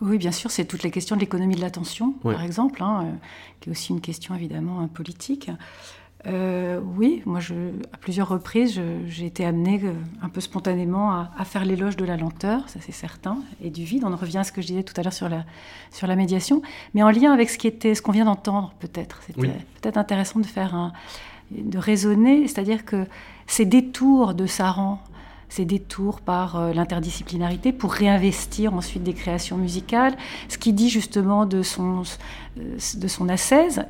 Oui, bien sûr, c'est toute la question de l'économie de l'attention, par exemple, hein, euh, qui est aussi une question évidemment politique. euh, oui, moi, je, à plusieurs reprises, j'ai été amenée euh, un peu spontanément à, faire l'éloge de la lenteur, ça c'est certain, et du vide. On revient à ce que je disais tout à l'heure sur la, sur la médiation, mais en lien avec ce qui était, ce qu'on vient d'entendre, peut-être. C'était peut-être intéressant de faire un, de raisonner, c'est-à-dire que ces détours de Saran ces détours par euh, l'interdisciplinarité pour réinvestir ensuite des créations musicales, ce qui dit justement de son, euh, de son.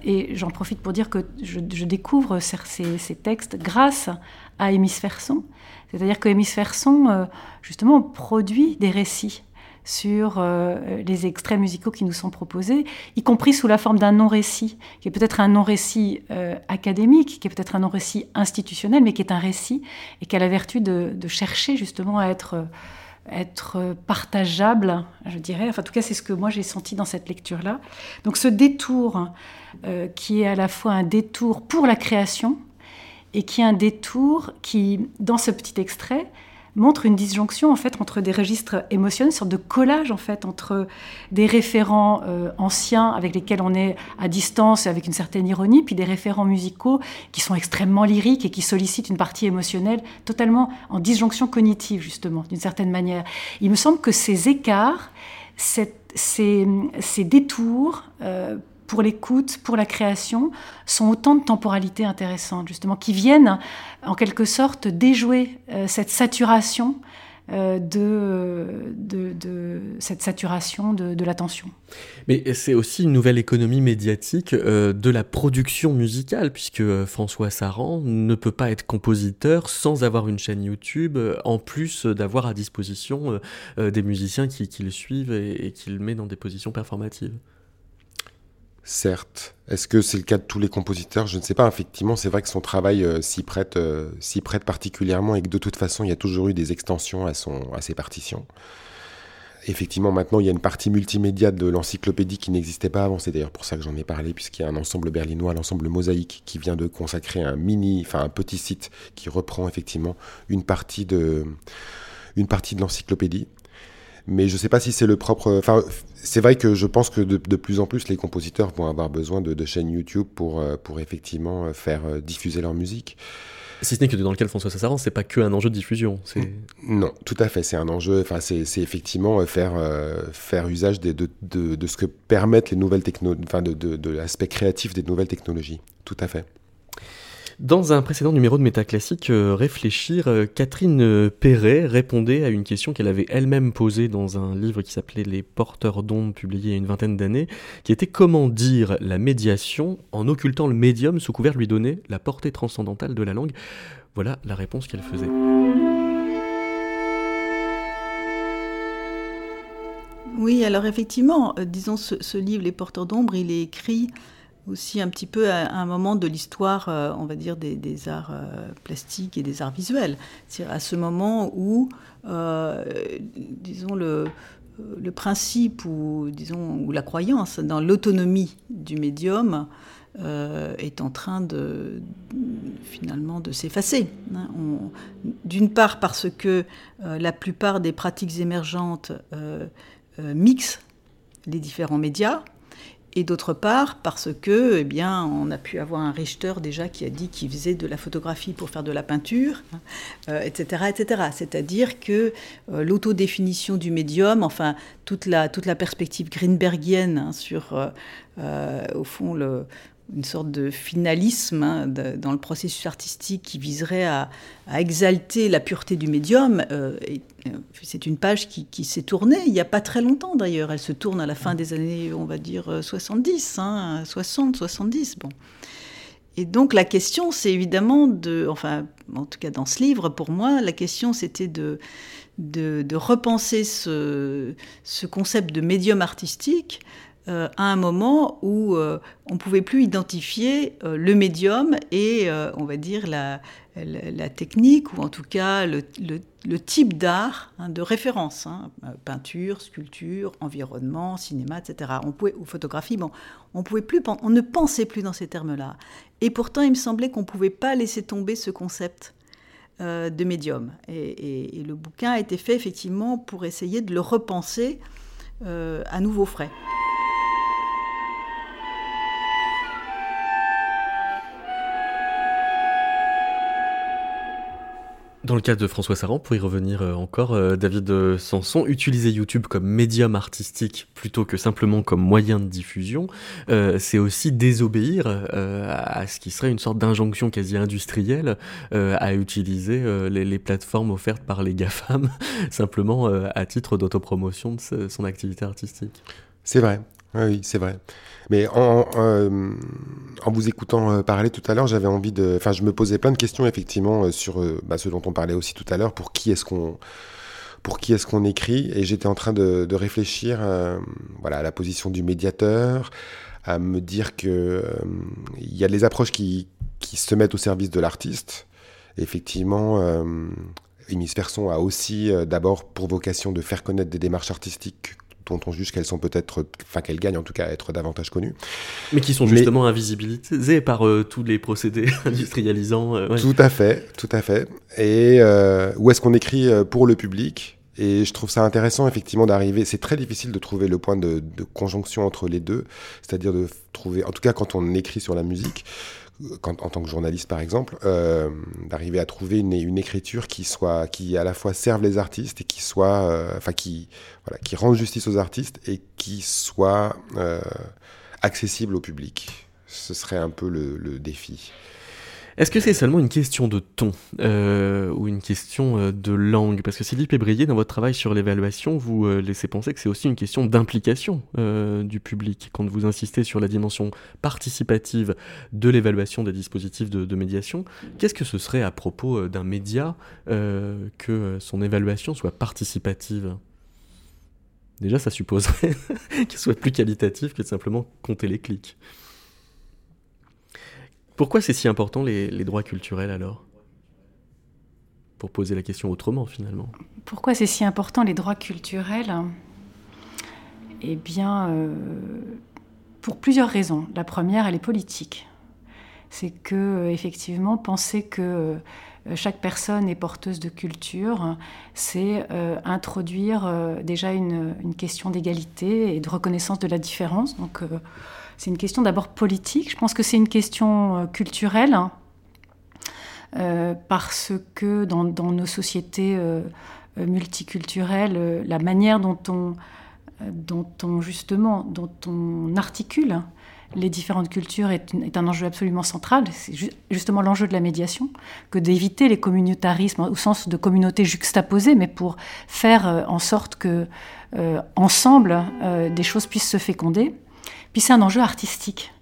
Et j'en profite pour dire que je, découvre ces, ces, textes grâce à Hémisphère Son. C'est-à-dire que Hémisphère Son, euh, justement, produit des récits sur euh, les extraits musicaux qui nous sont proposés, y compris sous la forme d'un non-récit, qui est peut-être un non-récit euh, académique, qui est peut-être un non-récit institutionnel, mais qui est un récit et qui a la vertu de, chercher justement à être, être partageable, je dirais. Enfin, en tout cas, c'est ce que moi j'ai senti dans cette lecture-là. Donc ce détour, euh, qui est à la fois un détour pour la création, et qui est un détour qui, dans ce petit extrait, montre une disjonction en fait entre des registres émotionnels, une sorte de collage en fait entre des référents euh, anciens avec lesquels on est à distance avec une certaine ironie, puis des référents musicaux qui sont extrêmement lyriques et qui sollicitent une partie émotionnelle totalement en disjonction cognitive justement d'une certaine manière. Il me semble que ces écarts, ces, ces, détours euh, pour l'écoute, pour la création, sont autant de temporalités intéressantes, justement, qui viennent en quelque sorte déjouer euh, cette saturation euh, de, cette saturation de, l'attention. Mais c'est aussi une nouvelle économie médiatique euh, de la production musicale, puisque François Saran ne peut pas être compositeur sans avoir une chaîne YouTube, en plus d'avoir à disposition des musiciens qui, le suivent et, et qui met dans des positions performatives. Certes. Est-ce que c'est le cas de tous les compositeurs? Je ne sais pas. Effectivement, c'est vrai que son travail euh, s'y prête, euh, prête particulièrement et que de toute façon, il y a toujours eu des extensions à, à ses partitions. Effectivement, maintenant, il y a une partie multimédia de l'encyclopédie qui n'existait pas avant. C'est d'ailleurs pour ça que j'en ai parlé, puisqu'il y a un ensemble berlinois, l'ensemble Mosaïque, qui vient de consacrer un mini, enfin un petit site qui reprend effectivement une partie de, une partie de l'encyclopédie mais je ne sais pas si c'est le propre. Enfin, c'est vrai que je pense que de, plus en plus les compositeurs vont avoir besoin de, chaînes YouTube pour, euh, pour effectivement euh, faire euh, diffuser leur musique. Si ce n'est que dans le cas de François Sassaran, c'est pas que un enjeu de diffusion. Non, tout à fait. C'est un enjeu. Enfin, c'est effectivement faire faire usage de, de, de, ce que permettent les nouvelles technologies, enfin de, de l'aspect créatif des nouvelles technologies. Tout à fait. Dans un précédent numéro de Métaclassique, euh, Réfléchir, euh, Catherine Perret répondait à une question qu'elle avait elle-même posée dans un livre qui s'appelait Les porteurs d'ondes, publié il y a une vingtaine d'années, qui était Comment dire la médiation en occultant le médium sous couvert de lui donner la portée transcendantale de la langue? Voilà la réponse qu'elle faisait. Oui, alors effectivement, euh, disons, ce, ce livre, Les porteurs d'ombre, il est écrit aussi un petit peu à, un moment de l'histoire, euh, on va dire, des, arts euh, plastiques et des arts visuels. C'est à ce moment où, euh, disons, le, le, principe ou, disons, ou la croyance dans l'autonomie du médium est en train de, finalement, de s'effacer. Hein. D'une part parce que la plupart des pratiques émergentes mixent les différents médias, et d'autre part parce que, eh bien, on a pu avoir un Richter déjà qui a dit qu'il faisait de la photographie pour faire de la peinture, etc., euh, etc. C'est-à-dire que euh, l'autodéfinition du médium, enfin toute la toute la perspective greenbergienne hein, sur, euh, au fond, le, une sorte de finalisme hein, dans le processus artistique qui viserait à, exalter la pureté du médium. Euh, euh, c'est une page qui, s'est tournée il n'y a pas très longtemps d'ailleurs. Elle se tourne à la fin des années, on va dire, 70, 60, 70. Bon. Et donc la question, c'est évidemment de, enfin, en tout cas dans ce livre, pour moi, la question c'était de, repenser ce, concept de médium artistique euh, à un moment où euh, on ne pouvait plus identifier euh, le médium et, on va dire, la, technique, ou en tout cas le, type d'art hein, de référence, hein, peinture, sculpture, environnement, cinéma, etc. On pouvait, ou photographie, bon, on, ne pensait plus dans ces termes-là. Et pourtant, il me semblait qu'on ne pouvait pas laisser tomber ce concept de médium. Et, le bouquin a été fait effectivement pour essayer de le repenser à nouveau frais. Dans le cas de François Saran, pour y revenir euh, encore, euh, David Sanson, utiliser YouTube comme médium artistique plutôt que simplement comme moyen de diffusion, euh, c'est aussi désobéir à ce qui serait une sorte d'injonction quasi industrielle à utiliser les, plateformes offertes par les GAFAM simplement à titre d'autopromotion de son activité artistique. C'est vrai, oui, c'est vrai. Mais en, euh, en vous écoutant euh, parler tout à l'heure, j'avais envie de. Enfin, je me posais plein de questions, effectivement, euh, sur bah, ce dont on parlait aussi tout à l'heure. Pour qui est-ce qu'on. Pour qui est-ce qu'on écrit? Et j'étais en train de, réfléchir voilà, à la position du médiateur, à me dire que il y a des approches qui, qui se mettent au service de l'artiste. Effectivement, euh, Persson a aussi d'abord pour vocation de faire connaître des démarches artistiques dont on juge qu'elles sont peut-être, enfin qu'elles gagnent en tout cas à être davantage connues. Mais qui sont justement invisibilisées par euh, tous les procédés industrialisants. Euh, tout à fait, tout à fait. Et euh, où est-ce qu'on écrit pour le public? Et je trouve ça intéressant effectivement d'arriver. C'est très difficile de trouver le point de, de conjonction entre les deux, c'est-à-dire de trouver, en tout cas quand on écrit sur la musique, en tant que journaliste par exemple, euh, d'arriver à trouver une, écriture qui soit, qui à la fois serve les artistes et qui soit, euh, enfin qui, voilà, qui rende justice aux artistes et qui soit euh, accessible au public. Ce serait un peu le défi. Est-ce que c'est seulement une question de ton euh, ou une question euh, de langue? Parce que Sylvie Pébrier, dans votre travail sur l'évaluation, vous euh, laissez penser que c'est aussi une question d'implication du public. Quand vous insistez sur la dimension participative de l'évaluation des dispositifs de, médiation, qu'est-ce que ce serait à propos d'un média que son évaluation soit participative? Déjà, ça supposerait qu'elle soit plus qualitative que de simplement compter les clics. Pourquoi c'est si important les, droits culturels alors? Pour poser la question autrement finalement. Pourquoi c'est si important les droits culturels? Eh bien, euh, pour plusieurs raisons. La première, elle est politique. C'est que, euh, effectivement, penser que euh, chaque personne est porteuse de culture, c'est introduire déjà une, une question d'égalité et de reconnaissance de la différence. Donc, c'est une question d'abord politique. Je pense que c'est une question euh, culturelle. Hein. Euh, parce que dans, nos sociétés euh, multiculturelles, la manière dont on, articule les différentes cultures est, est un enjeu absolument central. C'est justement l'enjeu de la médiation, que d'éviter les communautarismes au sens de communautés juxtaposées, mais pour faire en sorte que ensemble des choses puissent se féconder. Puis c'est un enjeu artistique.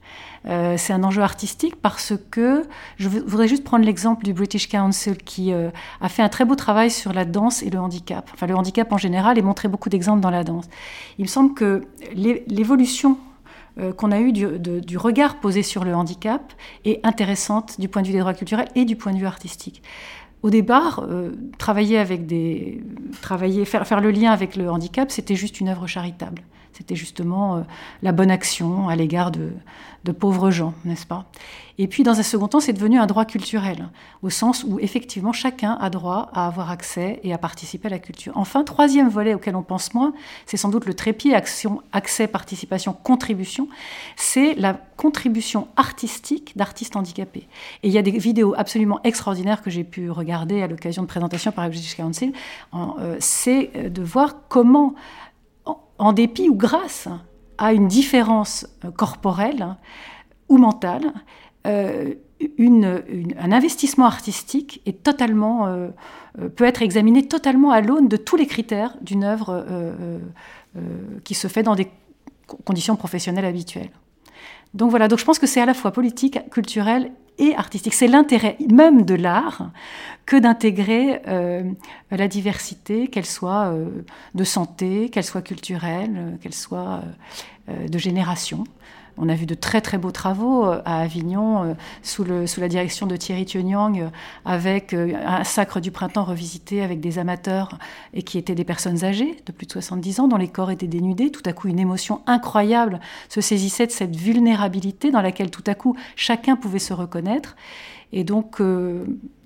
Euh, c'est un enjeu artistique parce que je voudrais juste prendre l'exemple du British Council qui euh, a fait un très beau travail sur la danse et le handicap. Enfin, le handicap en général et montré beaucoup d'exemples dans la danse. Il me semble que l'évolution euh, qu'on a eue du, du, regard posé sur le handicap est intéressante du point de vue des droits culturels et du point de vue artistique. Au départ, travailler avec des, travailler, faire, faire le lien avec le handicap, c'était juste une œuvre charitable. C'était justement euh, la bonne action à l'égard de, pauvres gens, n'est-ce pas? Et puis, dans un second temps, c'est devenu un droit culturel, au sens où effectivement chacun a droit à avoir accès et à participer à la culture. Enfin, troisième volet auquel on pense moins, c'est sans doute le trépied action, accès, participation, contribution, c'est la contribution artistique d'artistes handicapés. Et il y a des vidéos absolument extraordinaires que j'ai pu regarder à l'occasion de présentation par British Council, euh, c'est de voir comment en dépit ou grâce à une différence euh, corporelle ou mentale, euh, un investissement artistique euh, peut être examiné totalement à l'aune de tous les critères d'une œuvre qui se fait dans des conditions professionnelles habituelles. Donc voilà, donc je pense que c'est à la fois politique, culturel et artistique. C'est l'intérêt même de l'art que d'intégrer euh, la diversité, qu'elle soit euh, de santé, qu'elle soit culturelle, euh, qu'elle soit de génération. On a vu de très très beaux travaux euh, à Avignon euh, sous, la direction de Thierry Thionyang euh, avec un sacre du printemps revisité avec des amateurs et qui étaient des personnes âgées de plus de 70 ans dont les corps étaient dénudés. Tout à coup, une émotion incroyable se saisissait de cette vulnérabilité dans laquelle tout à coup chacun pouvait se reconnaître. Et donc,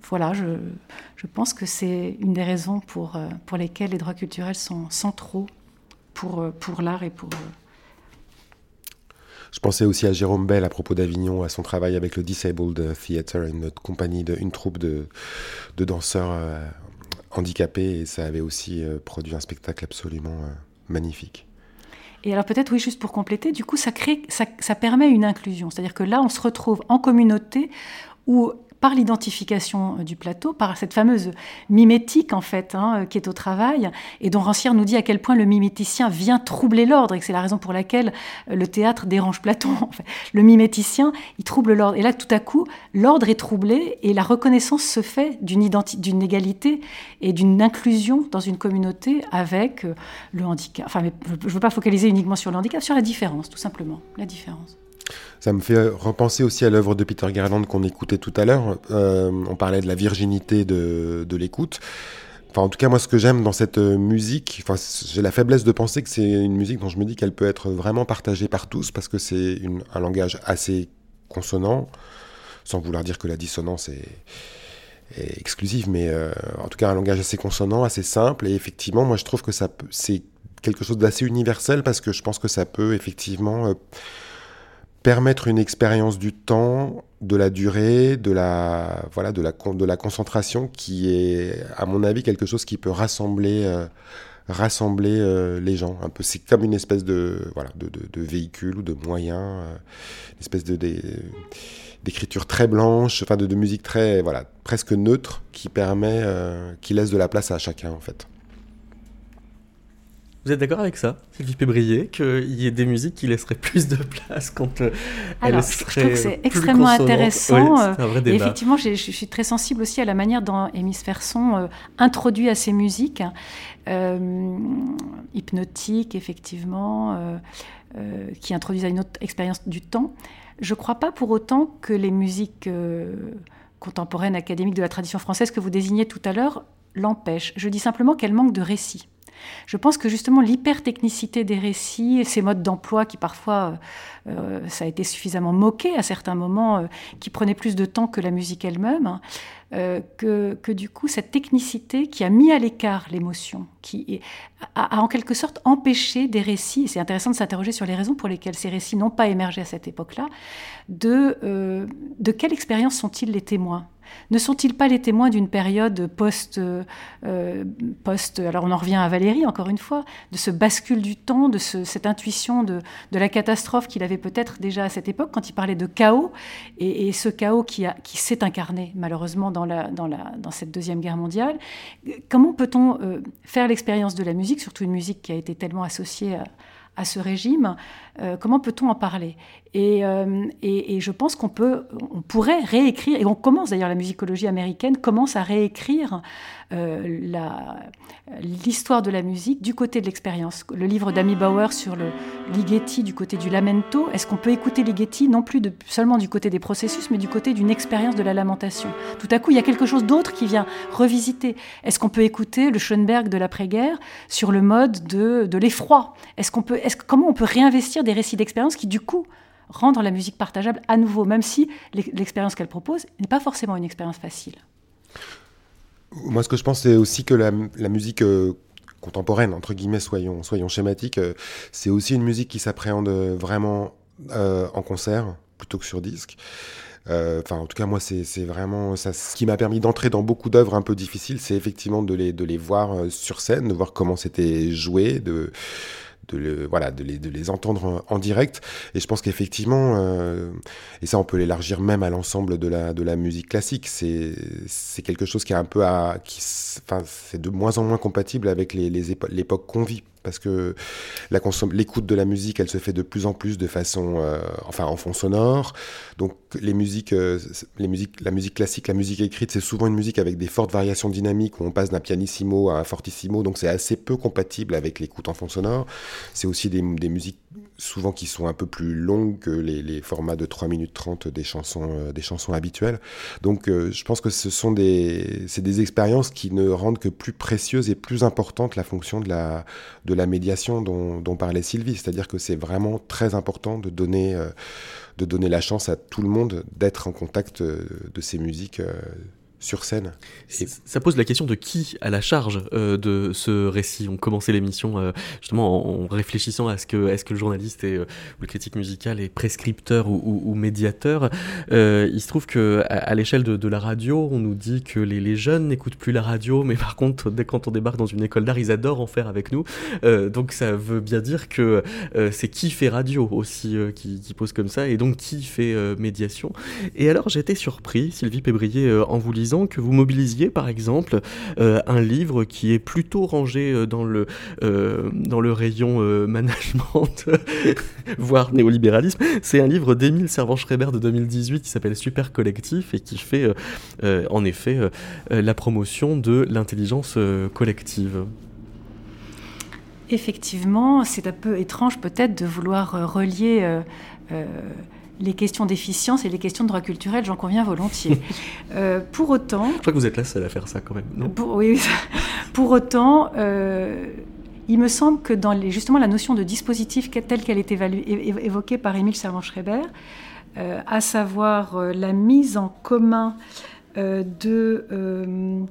voilà, je, pense que c'est une des raisons pour, lesquelles les droits culturels sont centraux pour l'art et pour, Je pensais aussi à Jérôme Bell à propos d'Avignon, à son travail avec le Disabled Theatre, une compagnie, de, troupe de, de danseurs euh, handicapés, et ça avait aussi euh, produit un spectacle absolument euh, magnifique. Et alors peut-être, oui, juste pour compléter, du coup, ça, crée, ça permet une inclusion. C'est-à-dire que là, on se retrouve en communauté où par l'identification euh, du plateau, par cette fameuse mimétique en fait hein, euh, qui est au travail, et dont Rancière nous dit à quel point le miméticien vient troubler l'ordre, et que c'est la raison pour laquelle euh, le théâtre dérange Platon. Le miméticien, il trouble l'ordre. Et là, tout à coup, l'ordre est troublé, et la reconnaissance se fait d'une égalité et d'une inclusion dans une communauté avec le handicap. Enfin, je ne veux pas focaliser uniquement sur le handicap, sur la différence, tout simplement, la différence. Ça me fait repenser aussi à l'œuvre de Peter Garland qu'on écoutait tout à l'heure. Euh, on parlait de la virginité de, l'écoute. Enfin, en tout cas, moi, ce que j'aime dans cette musique, enfin, j'ai la faiblesse de penser que c'est une musique dont je me dis qu'elle peut être vraiment partagée par tous parce que c'est un langage assez consonant, sans vouloir dire que la dissonance est, exclusive, mais euh, en tout cas un langage assez consonant, assez simple. Et effectivement, moi, je trouve que c'est quelque chose d'assez universel parce que je pense que ça peut effectivement euh, permettre une expérience du temps, de la durée, de la, voilà, de la, de la concentration, qui est, à mon avis, quelque chose qui peut rassembler, euh, rassembler euh, les gens. Un peu, c'est comme une espèce de, voilà, de, de, véhicule ou de moyen, euh, une espèce de, d'écriture très blanche, enfin de, de, musique très, voilà, presque neutre, qui permet, qui laisse de la place à chacun, en fait. Vous êtes d'accord avec ça, Sylvie Pébrier, qu'il y ait des musiques qui laisseraient plus de place quand euh, elles seraient Je trouve que c'est extrêmement intéressant. un vrai débat. Et effectivement, je suis très sensible aussi à la manière dont Hémisphère Son euh, introduit à ces musiques, euh, hypnotiques, effectivement, qui introduisent à une autre expérience du temps. Je ne crois pas pour autant que les musiques contemporaines, académiques de la tradition française que vous désignez tout à l'heure l'empêchent. Je dis simplement qu'elles manquent de récits. Je pense que justement l'hypertechnicité des récits, et ces modes d'emploi qui parfois, euh, euh, ça a été suffisamment moqué à certains moments, euh, qui prenaient plus de temps que la musique elle-même, hein, que, du coup cette technicité qui a mis à l'écart l'émotion, qui a, en quelque sorte empêché des récits, c'est intéressant de s'interroger sur les raisons pour lesquelles ces récits n'ont pas émergé à cette époque-là, de quelle expérience sont-ils les témoins? Ne sont-ils pas les témoins d'une période post, euh, alors on en revient à Valérie encore une fois, de ce bascule du temps, de cette intuition de, la catastrophe qu'il avait peut-être déjà à cette époque quand il parlait de chaos, et, ce chaos qui, qui s'est incarné malheureusement dans, la, dans, la, dans cette deuxième guerre mondiale. Comment peut-on euh, faire l'expérience de la musique, surtout une musique qui a été tellement associée à, ce régime, euh, comment peut-on en parler? Euh, et, et, je pense qu'on peut, on pourrait réécrire, et on commence d'ailleurs, la musicologie américaine commence à réécrire euh, l'histoire de la musique du côté de l'expérience. Le livre d'Amy Bauer sur le Ligeti du côté du lamento, est-ce qu'on peut écouter Ligeti non plus de, seulement du côté des processus, mais du côté d'une expérience de la lamentation? Tout à coup, il y a quelque chose d'autre qui vient revisiter. Est-ce qu'on peut écouter le Schoenberg de l'après-guerre sur le mode de, de l'effroi? Est-ce qu'on peut, est comment on peut réinvestir des récits d'expérience qui, du coup, rendre la musique partageable à nouveau, même si l'expérience qu'elle propose n'est pas forcément une expérience facile. Moi, ce que je pense, c'est aussi que la, musique euh, contemporaine, entre guillemets, soyons, soyons schématiques, euh, c'est aussi une musique qui s'appréhende vraiment euh, en concert plutôt que sur disque. Enfin, en tout cas, moi, c'est vraiment. Ce qui m'a permis d'entrer dans beaucoup d'œuvres un peu difficiles, c'est effectivement de les, de les voir sur scène, de voir comment c'était joué, de de, voilà, de, les, de les entendre en, direct. Et je pense qu'effectivement, euh, et ça on peut l'élargir même à l'ensemble de la, de la musique classique, c'est quelque chose qui est un peu à... Qui, enfin, c'est de moins en moins compatible avec les, les l'époque qu'on vit parce que l'écoute de la musique, elle se fait de plus en plus de façon, euh, enfin en fond sonore. Donc les musiques, euh, les musiques, la musique classique, la musique écrite, c'est souvent une musique avec des fortes variations dynamiques où on passe d'un pianissimo à un fortissimo, donc c'est assez peu compatible avec l'écoute en fond sonore. C'est aussi des, des musiques souvent qui sont un peu plus longues que les, formats de 3 minutes 30 des chansons, euh, des chansons habituelles. Donc euh, je pense que ce sont des, des expériences qui ne rendent que plus précieuses et plus importantes la fonction de la, de la médiation dont, dont parlait Sylvie. C'est-à-dire que c'est vraiment très important de donner, euh, de donner la chance à tout le monde d'être en contact de ces musiques sur scène. Ça pose la question de qui a la charge euh, de ce récit. On commençait l'émission euh, justement en, réfléchissant à ce que est-ce que le journaliste est, ou le critique musical est prescripteur ou, médiateur. il se trouve que à, l'échelle de, la radio, on nous dit que les, jeunes n'écoutent plus la radio, mais par contre, dès quand on débarque dans une école d'art, ils adorent en faire avec nous. donc ça veut bien dire que c'est qui fait radio aussi qui, qui, pose comme ça, et donc qui fait médiation. Et alors j'étais surpris, Sylvie Pébrier, en vous lisant que vous mobilisiez par exemple euh, un livre qui est plutôt rangé euh, dans le, euh, dans le rayon management, voire néolibéralisme. C'est un livre d'Émile Servan-Schreiber de 2018 qui s'appelle Super Collectif et qui fait en effet la promotion de l'intelligence collective. Effectivement, c'est un peu étrange peut-être de vouloir relier les questions d'efficience et les questions de droit culturel, j'en conviens volontiers. Euh, pour autant... Je crois que vous êtes la seule à faire ça quand même, non? Pour, Oui, pour autant, euh, il me semble que dans les, justement la notion de dispositif telle qu'elle est évoquée par Émile Servan-Schreiber, euh, à savoir la mise en commun de,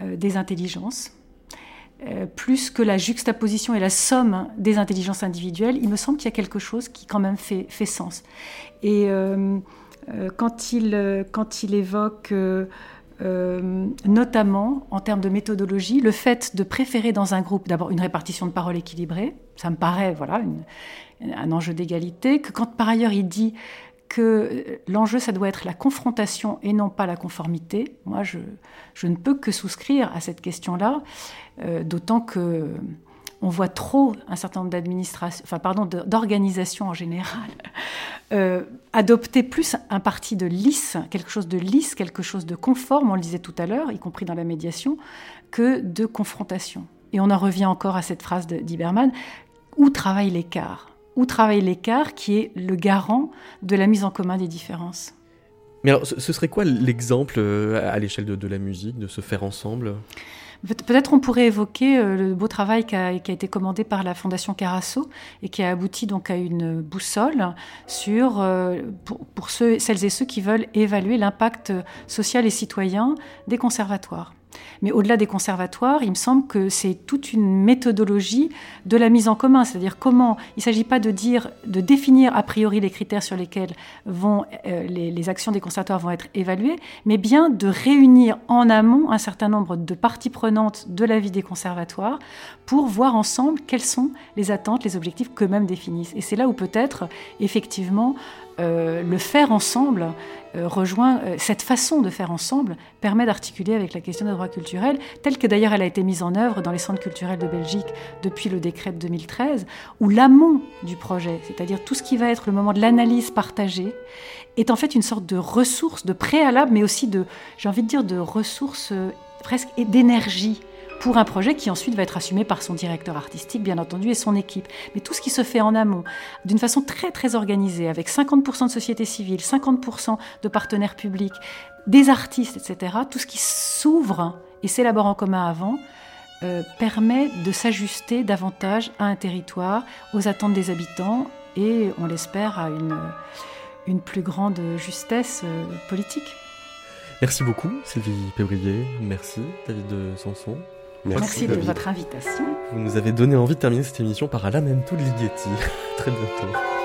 des intelligences, plus que la juxtaposition et la somme des intelligences individuelles, il me semble qu'il y a quelque chose qui quand même fait, sens. Et euh, euh, quand, il, euh, quand il évoque notamment en termes de méthodologie, le fait de préférer dans un groupe d'abord une répartition de paroles équilibrée, ça me paraît voilà un enjeu d'égalité, que quand par ailleurs il dit que l'enjeu, ça doit être la confrontation et non pas la conformité. Moi, je, ne peux que souscrire à cette question-là, d'autant que on voit trop un certain nombre d'administrations, enfin pardon, d'organisations en général, euh, adopter plus un parti de lisse, quelque chose de lisse, quelque chose de conforme, on le disait tout à l'heure, y compris dans la médiation, que de confrontation. Et on en revient encore à cette phrase d'Iberman, où travaille l'écart Où travaille l'écart qui est le garant de la mise en commun des différences? Mais alors, ce serait quoi l'exemple euh, à l'échelle de la musique, de se faire ensemble? Peut-être on pourrait évoquer euh, le beau travail qui a, été commandé par la Fondation Carasso et qui a abouti donc à une boussole sur, euh, pour, ceux, celles et ceux qui veulent évaluer l'impact social et citoyen des conservatoires. Mais au-delà des conservatoires, il me semble que c'est toute une méthodologie de la mise en commun, c'est-à-dire comment il ne s'agit pas de dire, de définir a priori les critères sur lesquels vont, euh, les, actions des conservatoires vont être évaluées, mais bien de réunir en amont un certain nombre de parties prenantes de la vie des conservatoires pour voir ensemble quelles sont les attentes, les objectifs qu'eux-mêmes définissent. Et c'est là où peut-être, effectivement, euh, le faire ensemble euh, rejoint euh, cette façon de faire ensemble permet d'articuler avec la question des droits culturels, telle que d'ailleurs elle a été mise en œuvre dans les centres culturels de Belgique depuis le décret de 2013, où l'amont du projet, c'est-à-dire tout ce qui va être le moment de l'analyse partagée, est en fait une sorte de ressource, de préalable, mais aussi de, j'ai envie de dire, de ressource presque d'énergie pour un projet qui ensuite va être assumé par son directeur artistique, bien entendu, et son équipe. Mais tout ce qui se fait en amont, d'une façon très très organisée, avec 50% de société civile, 50% de partenaires publics, des artistes, etc., tout ce qui s'ouvre et s'élabore en commun avant, euh, permet de s'ajuster davantage à un territoire, aux attentes des habitants et, on l'espère, à une, plus grande justesse euh, politique. Merci beaucoup Sylvie Pébrier, merci David de Sanson. Merci, de votre invitation. Vous nous avez donné envie de terminer cette émission par Alamento Ligeti. Très bientôt.